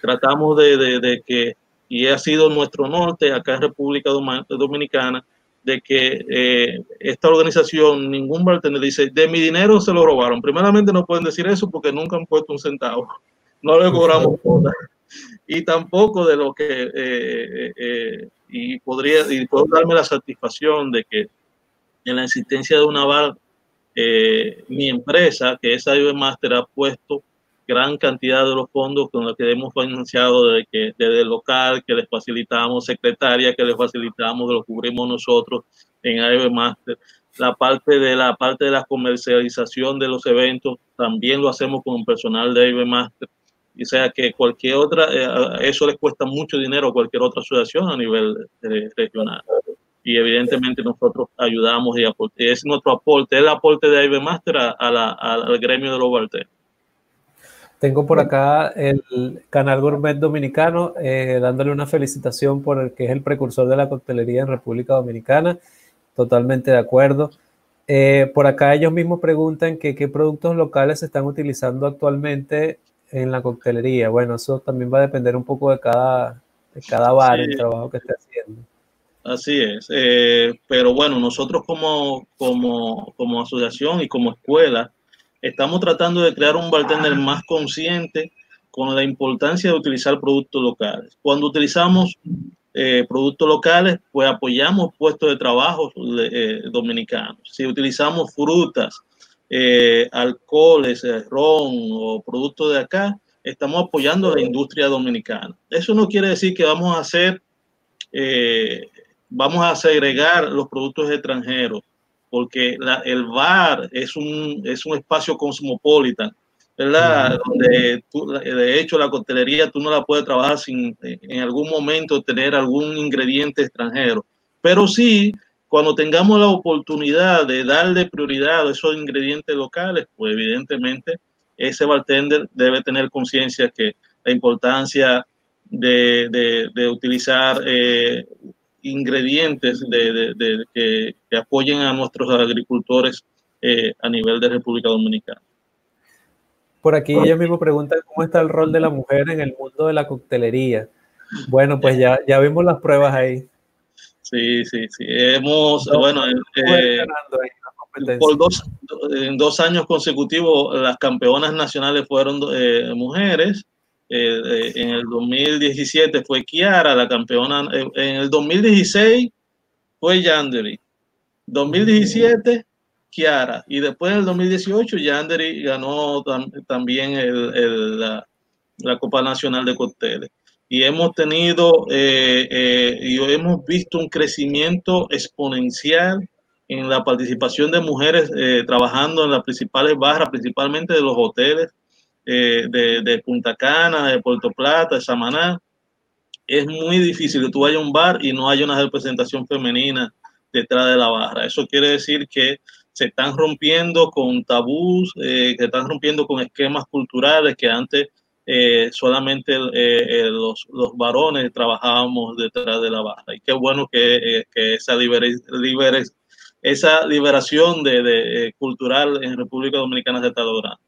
tratamos de, de, de, que, y ha sido nuestro norte acá en República Dominicana, de que eh, esta organización, ningún bartender dice, de mi dinero se lo robaron. Primeramente no pueden decir eso porque nunca han puesto un centavo. No le cobramos nada. Y tampoco de lo que, eh, eh, y podría, y puedo darme la satisfacción de que en la existencia de una bar, mi empresa, que es IB Master, ha puesto gran cantidad de los fondos con los que hemos financiado desde, el local, que les facilitamos, secretaria, que les facilitamos, lo cubrimos nosotros en AEB Master. La parte de la parte de la comercialización de los eventos también lo hacemos con personal de AEB Master. O sea que cualquier otra, eh, eso les cuesta mucho dinero a cualquier otra asociación a nivel eh, regional. Y evidentemente nosotros ayudamos y aporte, es nuestro aporte, el aporte de AIB Master a, al gremio de los bartenders. Tengo por acá el canal Gourmet Dominicano eh, dándole una felicitación por el que es el precursor de la coctelería en República Dominicana. Totalmente de acuerdo. Eh, por acá ellos mismos preguntan que qué productos locales se están utilizando actualmente en la coctelería. Bueno, eso también va a depender un poco de cada, de cada bar, el trabajo que esté haciendo. Así es. Eh, pero bueno, nosotros como, como, como asociación y como escuela, estamos tratando de crear un bartender más consciente con la importancia de utilizar productos locales. Cuando utilizamos eh, productos locales, pues apoyamos puestos de trabajo eh, dominicanos. Si utilizamos frutas, eh, alcoholes, ron o productos de acá, estamos apoyando la industria dominicana. Eso no quiere decir que vamos a hacer, vamos a segregar los productos extranjeros porque el bar es un, es un espacio cosmopolita, ¿verdad? Donde de hecho la coctelería tú no la puedes trabajar sin en algún momento tener algún ingrediente extranjero, pero sí cuando tengamos la oportunidad de darle prioridad a esos ingredientes locales, pues evidentemente ese bartender debe tener conciencia que la importancia de, de, de utilizar eh, ingredientes de, que, apoyen a nuestros agricultores eh, a nivel de República Dominicana. Por aquí ella mismo pregunta cómo está el rol de la mujer en el mundo de la coctelería. Bueno, pues ya, ya vimos las pruebas ahí. Sí, sí, sí. Hemos, bueno, eh, por dos, en dos años consecutivos las campeonas nacionales fueron eh, mujeres eh, eh, en el 2017 fue Kiara la campeona. Eh, en el 2016 fue Yandere. 2017 Kiara. Y después en el 2018 Yandere ganó también la, Copa Nacional de Cócteles. Y hemos tenido y hemos visto un crecimiento exponencial en la participación de mujeres trabajando en las principales barras, principalmente de los hoteles eh, de, Punta Cana, de Puerto Plata, de Samaná, es muy difícil que tú vayas a un bar y no haya una representación femenina detrás de la barra. Eso quiere decir que se están rompiendo con tabús, eh, que están rompiendo con esquemas culturales que antes eh, solamente los, los, varones trabajábamos detrás de la barra. Y qué bueno que, esa, esa liberación de, de, cultural en República Dominicana se está logrando.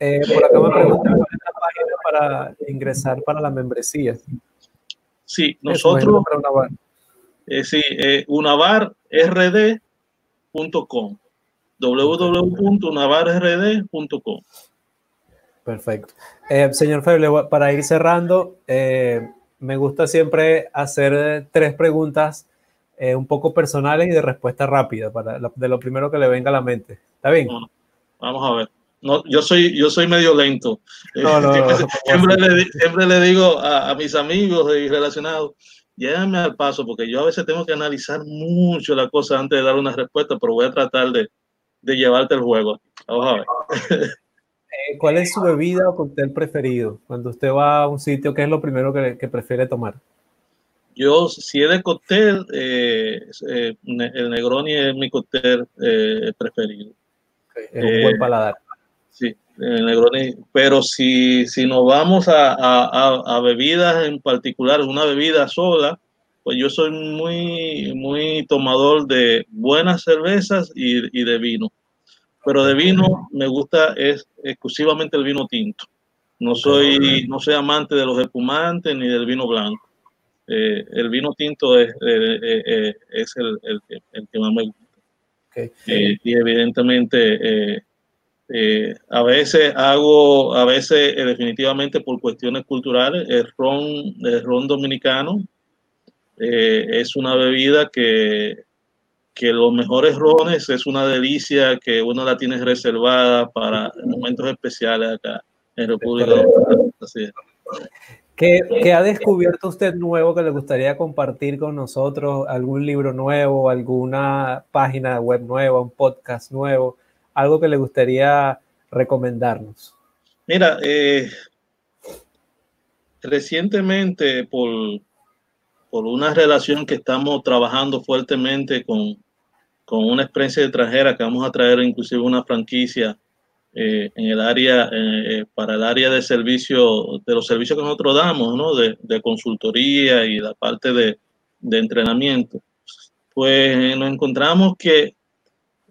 Eh, por acá me preguntan cuál es la página para ingresar para la membresía. Sí, nosotros. Eh, sí, eh, unavarrd.com. www.unavarrd.com. Perfecto. Eh, señor Feble, para ir cerrando, me gusta siempre hacer tres preguntas un poco personales y de respuesta rápida, para de lo primero que le venga a la mente. ¿Está bien? vamos a ver no, yo soy, yo soy medio lento. siempre, le, digo a, mis amigos y relacionados, llévame al paso, porque yo a veces tengo que analizar mucho la cosa antes de dar una respuesta, pero voy a tratar de, llevarte el juego. Vamos a ver. Eh, ¿Cuál es su bebida o cóctel preferido? Cuando usted va a un sitio, ¿qué es lo primero que, prefiere tomar? Yo, si es de cóctel, eh, eh, el Negroni es mi cóctel preferido. es un buen paladar. Sí, el Negroni. Pero si, si nos vamos a, a, bebidas en particular, una bebida sola, pues yo soy muy, muy tomador de buenas cervezas y, y de vino pero de vino me gusta es exclusivamente el vino tinto. No soy, no soy amante de los espumantes ni del vino blanco. Eh, el vino tinto es, eh, eh, es el, el, el, que más me gusta. y evidentemente a veces hago, a veces definitivamente por cuestiones culturales, el ron, el ron dominicano es una bebida que que los mejores rones es una delicia que uno la tiene reservada para momentos especiales acá en República Dominicana. ¿Qué, ha descubierto usted nuevo que le gustaría compartir con nosotros? ¿Algún libro nuevo, alguna página web nueva, un podcast nuevo? ¿Algo que le gustaría recomendarnos? Mira, eh, recientemente por, por una relación que estamos trabajando fuertemente con, con una experiencia extranjera que vamos a traer inclusive una franquicia eh, en el área, eh, para el área de servicio, de los servicios que nosotros damos, ¿no? De, consultoría y la parte de, de entrenamiento. Pues nos encontramos que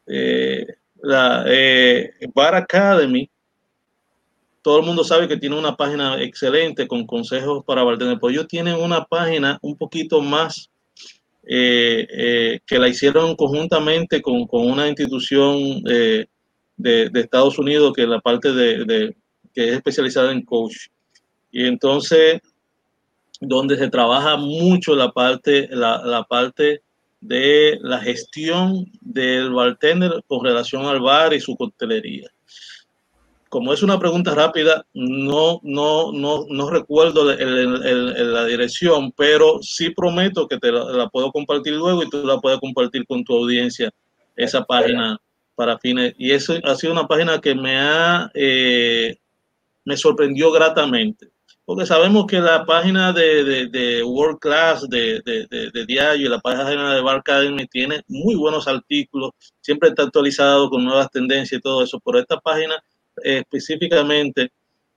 eh, la Bar Academy, todo el mundo sabe que tiene una página excelente con consejos para bartender, pues ellos tienen una página un poquito más eh, eh, que la hicieron conjuntamente con, con una institución eh, de, de, Estados Unidos que es la parte de, de, que es especializada en coach. Y entonces, donde se trabaja mucho la parte, la, la parte de la gestión del bartender con relación al bar y su coctelería. Como es una pregunta rápida, no, no, no, no recuerdo el, el, la dirección, pero sí prometo que te la, puedo compartir luego y tú la puedes compartir con tu audiencia, esa página para fines. Y eso ha sido una página que me ha, eh, me sorprendió gratamente, porque sabemos que la página de, de, de World Class, de, de, Diario y la página de Bar Academy tiene muy buenos artículos, siempre está actualizado con nuevas tendencias y todo eso, por esta página específicamente,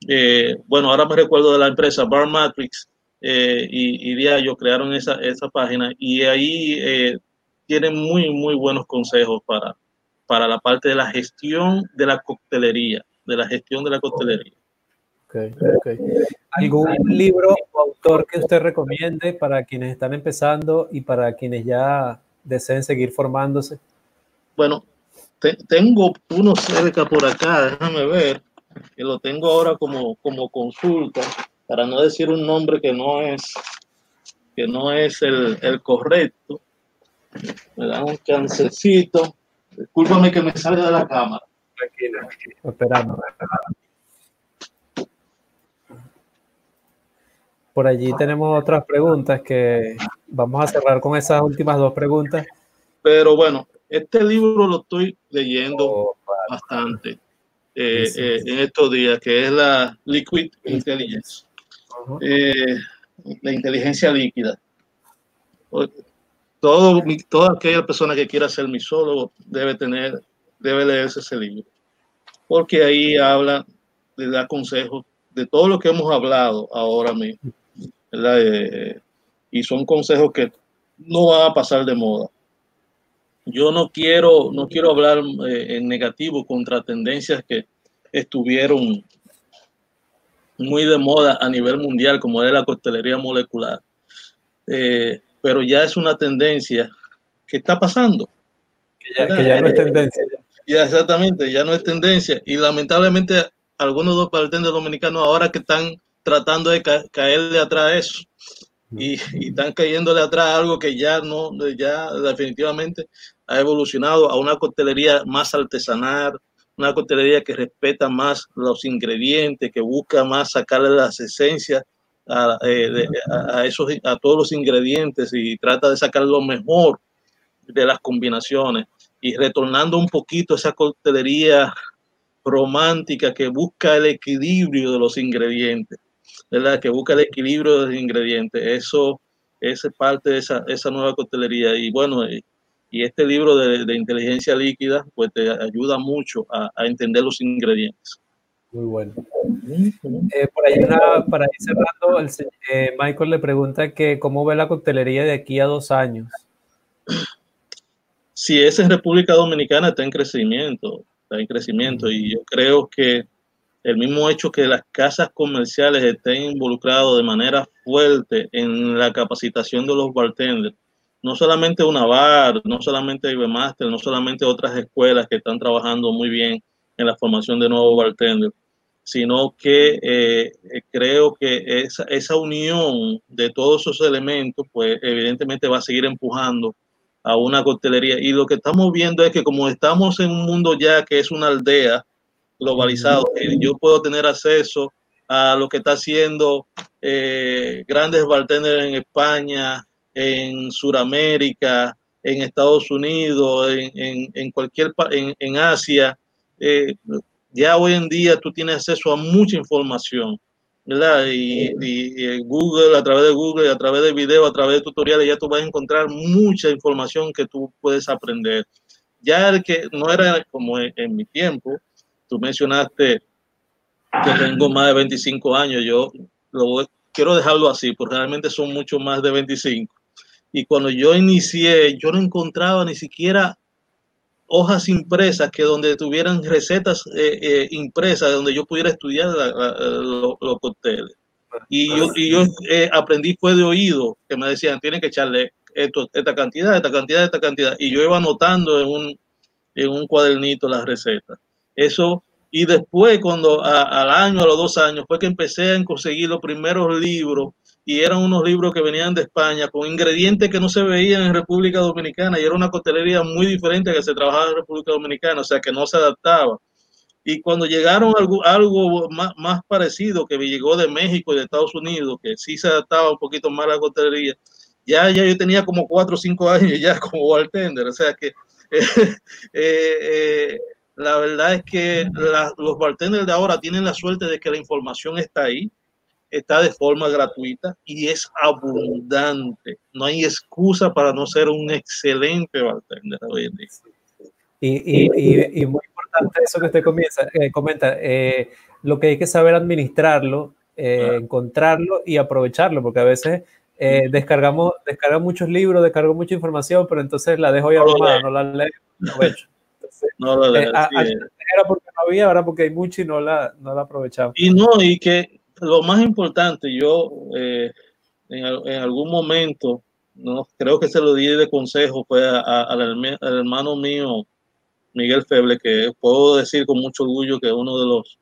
eh, bueno, ahora me recuerdo de la empresa Bar Matrix eh, y, y Diallo crearon esa, esa página y ahí eh, tienen muy, muy buenos consejos para, para la parte de la gestión de la coctelería, de la gestión de la coctelería. Okay, okay. ¿Algún libro o autor que usted recomiende para quienes están empezando y para quienes ya deseen seguir formándose? Bueno, tengo uno cerca por acá, déjame ver, que lo tengo ahora como, como consulta, para no decir un nombre que no es, que no es el, el correcto. Me dan un chancecito. Discúlpame que me salga de la cámara. Tranquilo, esperando. Por allí tenemos otras preguntas que vamos a cerrar con esas últimas dos preguntas. Pero bueno, este libro lo estoy leyendo oh, bastante eh, eh, en estos días, que es la Liquid Intelligence, eh, la inteligencia líquida. Todo, toda aquella persona que quiera ser misólogo debe tener, debe leerse ese libro, porque ahí habla, le da consejos de todo lo que hemos hablado ahora mismo, y son consejos que no van a pasar de moda yo no quiero, no quiero hablar eh, en negativo contra tendencias que estuvieron muy de moda a nivel mundial, como es la costelería molecular. Eh, pero ya es una tendencia que está pasando. Que ya, no es tendencia. Ya, exactamente, ya no es tendencia. Y lamentablemente algunos bartenders dominicanos ahora que están tratando de caerle atrás a eso, y, están cayéndole atrás algo que ya no, ya definitivamente ha evolucionado a una coctelería más artesanal, una coctelería que respeta más los ingredientes, que busca más sacarle las esencias a, eh, a, esos, a todos los ingredientes y trata de sacar lo mejor de las combinaciones. Y retornando un poquito esa coctelería romántica que busca el equilibrio de los ingredientes, ¿verdad? Que busca el equilibrio de los ingredientes. Eso es parte de esa, esa nueva coctelería. Y bueno, y, este libro de, de, inteligencia líquida, pues te ayuda mucho a, a entender los ingredientes. Muy bueno. Eh, por ahí una, para ir cerrando, el, eh, Michael le pregunta que cómo ve la coctelería de aquí a dos años. Si es en República Dominicana, está en crecimiento está en crecimiento y yo creo que el mismo hecho que las casas comerciales estén involucradas de manera fuerte en la capacitación de los bartenders, no solamente una bar, no solamente Master, no solamente otras escuelas que están trabajando muy bien en la formación de nuevos bartenders, sino que eh, creo que esa, esa unión de todos esos elementos, pues evidentemente va a seguir empujando a una coctelería. Y lo que estamos viendo es que como estamos en un mundo ya que es una aldea globalizado, yo puedo tener acceso a lo que está haciendo eh, grandes bartenders en España, en Sudamérica, en Estados Unidos, en, en, cualquier en, en Asia. Eh, ya hoy en día tú tienes acceso a mucha información ¿verdad? Y, Google, a través de Google, a través de videos, a través de tutoriales, ya tú vas a encontrar mucha información que tú puedes aprender. Ya el que no era como en, mi tiempo, tú mencionaste que tengo más de 25 años, yo lo, quiero dejarlo así, porque realmente son mucho más de 25. Y cuando yo inicié, yo no encontraba ni siquiera hojas impresas que donde tuvieran recetas eh, eh, impresas donde yo pudiera estudiar los, cócteles. Y yo, y yo eh, aprendí fue de oído, que me decían, tienen que echarle esto, esta cantidad, esta cantidad, esta cantidad. Y yo iba anotando en un, en un cuadernito las recetas. Eso, y después cuando al año, a los dos años, fue que empecé a conseguir los primeros libros y eran unos libros que venían de España con ingredientes que no se veían en República Dominicana y era una coctelería muy diferente que se trabajaba en República Dominicana, o sea que no se adaptaba. Y cuando llegaron algo, algo más, parecido que llegó de México y de Estados Unidos, que sí se adaptaba un poquito más a la coctelería, ya, ya yo tenía como cuatro o cinco años ya como bartender, o sea que eh, eh, la verdad es que los bartenders de ahora tienen la suerte de que la información está ahí, está de forma gratuita y es abundante. No hay excusa para no ser un excelente bartender hoy en día. Y, muy importante eso que usted comienza, eh, comenta, eh, lo que hay que saber administrarlo, eh, encontrarlo y aprovecharlo, porque a veces descargamos, descargamos muchos libros, descargo mucha información, pero entonces la dejo ahí no armada, no la leo, aprovecho. No lo leo. era porque no había, ahora porque hay mucho y no la, no la aprovechamos. Y no, y que lo más importante, yo eh, en, algún momento, no creo que se lo di de consejo, fue al hermano mío, Miguel Feble, que puedo decir con mucho orgullo que es uno de los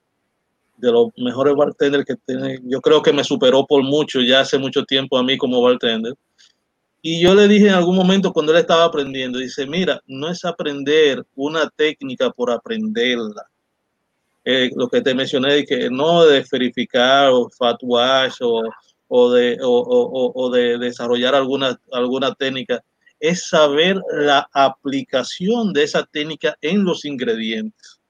de los mejores bartenders que tiene, yo creo que me superó por mucho ya hace mucho tiempo a mí como bartender. Y yo le dije en algún momento cuando él estaba aprendiendo, dice, mira, no es aprender una técnica por aprenderla, eh, lo que te mencioné, que no de verificar o fatuar o, o, de, o, o, de desarrollar alguna, alguna técnica, es saber la aplicación de esa técnica en los ingredientes.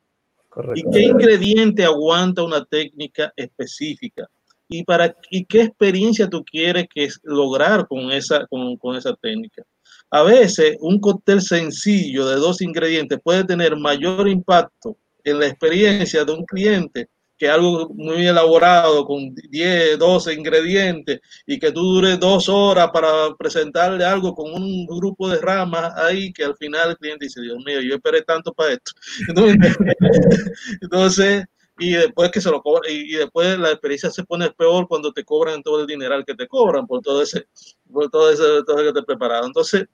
¿Y qué ingrediente aguanta una técnica específica? ¿Y, para, y qué experiencia tú quieres que lograr con esa, con, con esa técnica? A veces un cóctel sencillo de dos ingredientes puede tener mayor impacto en la experiencia de un cliente que algo muy elaborado con 10, 12 ingredientes y que tú dures dos horas para presentarle algo con un grupo de ramas ahí que al final el cliente dice, Dios mío, yo esperé tanto para esto. Entonces, y después que se lo cobra, y, después la experiencia se pone peor cuando te cobran todo el dineral que te cobran por todo ese, por todo ese, todo que te preparado. Entonces,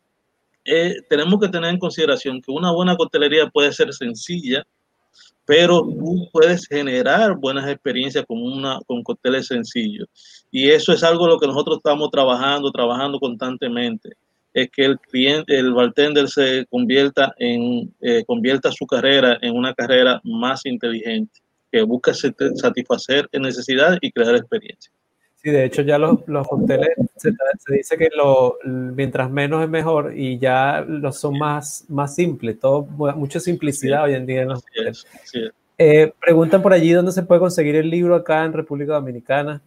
eh, tenemos que tener en consideración que una buena coctelería puede ser sencilla, pero tú puedes generar buenas experiencias con, una, con cócteles sencillos. Y eso es algo lo que nosotros estamos trabajando, trabajando constantemente. Es que el cliente, el bartender se convierta en, eh, convierta su carrera en una carrera más inteligente, que busca satisfacer necesidades y crear experiencias. Sí, de hecho ya los, los cócteles se, dice que lo, mientras menos es mejor y ya los son más, más simples, todo, mucha simplicidad hoy en día en los cócteles. Eh, preguntan por allí dónde se puede conseguir el libro acá en República Dominicana.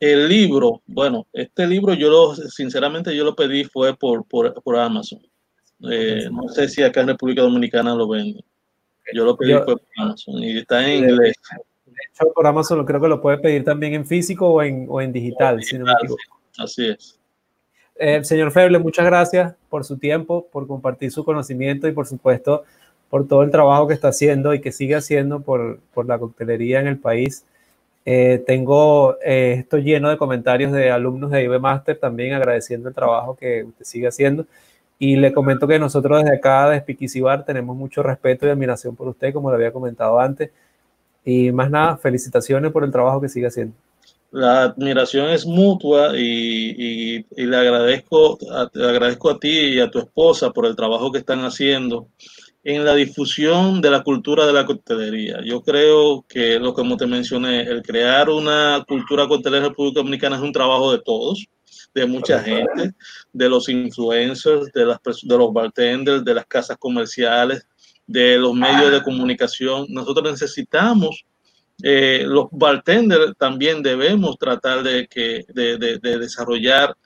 El libro, bueno, este libro yo lo, sinceramente yo lo pedí fue por, por, por Amazon. Eh, no sé si acá en República Dominicana lo venden. Yo lo pedí por Amazon y está en inglés. De hecho, por Amazon creo que lo puede pedir también en físico o en, o en digital, si no me equivoco. Así es. Eh, señor Feble, muchas gracias por su tiempo, por compartir su conocimiento y por supuesto por todo el trabajo que está haciendo y que sigue haciendo por, por la coctelería en el país. Eh, tengo eh, esto lleno de comentarios de alumnos de IB Master también agradeciendo el trabajo que usted sigue haciendo. Y le comento que nosotros desde acá, de Spiquisibar, tenemos mucho respeto y admiración por usted, como lo había comentado antes. Y más nada, felicitaciones por el trabajo que sigue haciendo. La admiración es mutua y, y, le, agradezco, le agradezco a ti y a tu esposa por el trabajo que están haciendo en la difusión de la cultura de la coctelería. Yo creo que lo que como te mencioné, el crear una cultura coctelera en República Dominicana es un trabajo de todos, de mucha gente, de los influencers, de, las, de los bartenders, de las casas comerciales, de los medios de comunicación. Nosotros necesitamos, eh, los bartenders también debemos tratar de, que, de, de, de desarrollar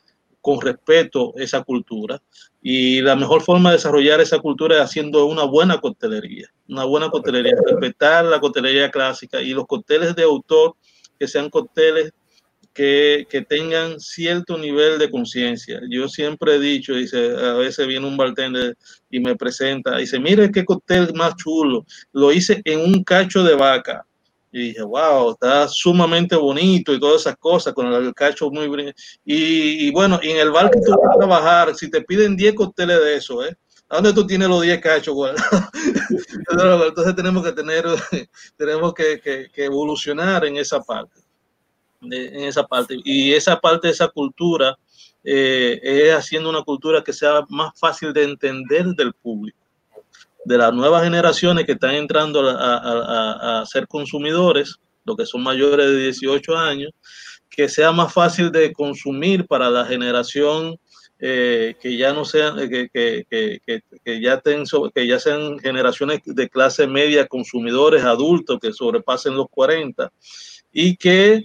con respeto esa cultura. Y la mejor forma de desarrollar esa cultura es haciendo una buena coctelería, una buena coctelería, respetar la coctelería clásica y los cócteles de autor que sean cócteles que, tengan cierto nivel de conciencia. Yo siempre he dicho, dice, a veces viene un bartender y me presenta, dice, mire qué cóctel más chulo, lo hice en un cacho de vaca. Y dije, wow, está sumamente bonito y todas esas cosas, con el cacho muy y, y, bueno, y en el bar que tú vas a trabajar, si te piden 10 cócteles de eso, ¿eh? ¿A dónde tú tienes los 10 cachos? Entonces tenemos que tener, tenemos que, que evolucionar en esa parte. En esa parte. Y esa parte de esa cultura eh, es haciendo una cultura que sea más fácil de entender del público de las nuevas generaciones que están entrando a, a, a, ser consumidores, los que son mayores de 18 años, que sea más fácil de consumir para la generación eh, que ya no sean, que, que, que, que, ya ten, que ya sean generaciones de clase media, consumidores adultos que sobrepasen los 40 y que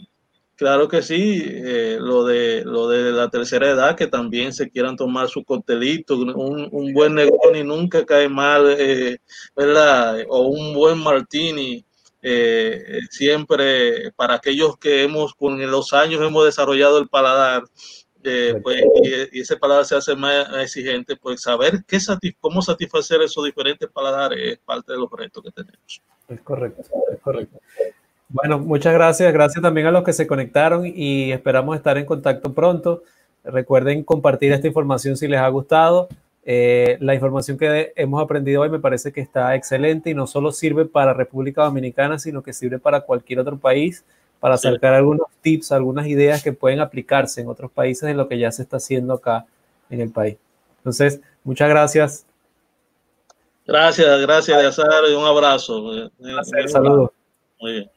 Claro que sí, eh, lo, de, lo de la tercera edad, que también se quieran tomar su coctelito, un, un buen y nunca cae mal, eh, ¿verdad? O un buen martini, eh, siempre para aquellos que hemos, con los años hemos desarrollado el paladar, pues, y, y, ese paladar se hace más exigente, pues saber qué cómo satisfacer esos diferentes paladares es parte de los retos que tenemos. Es correcto, es correcto. Bueno, muchas gracias. Gracias también a los que se conectaron y esperamos estar en contacto pronto. Recuerden compartir esta información si les ha gustado. Eh, la información que hemos aprendido hoy me parece que está excelente y no solo sirve para República Dominicana, sino que sirve para cualquier otro país, para sacar algunos tips, algunas ideas que pueden aplicarse en otros países en lo que ya se está haciendo acá en el país. Entonces, muchas gracias. Gracias, gracias, Azar, y un abrazo. Saludos. Muy bien.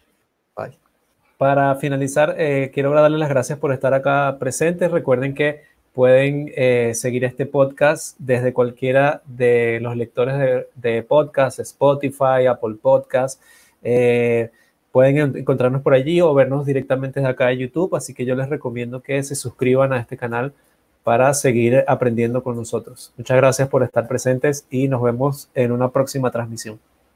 Para finalizar, eh, quiero darles las gracias por estar acá presentes. Recuerden que pueden eh, seguir este podcast desde cualquiera de los lectores de, de podcast, Spotify, Apple Podcast. Eh, pueden encontrarnos por allí o vernos directamente desde acá de YouTube. Así que yo les recomiendo que se suscriban a este canal para seguir aprendiendo con nosotros. Muchas gracias por estar presentes y nos vemos en una próxima transmisión.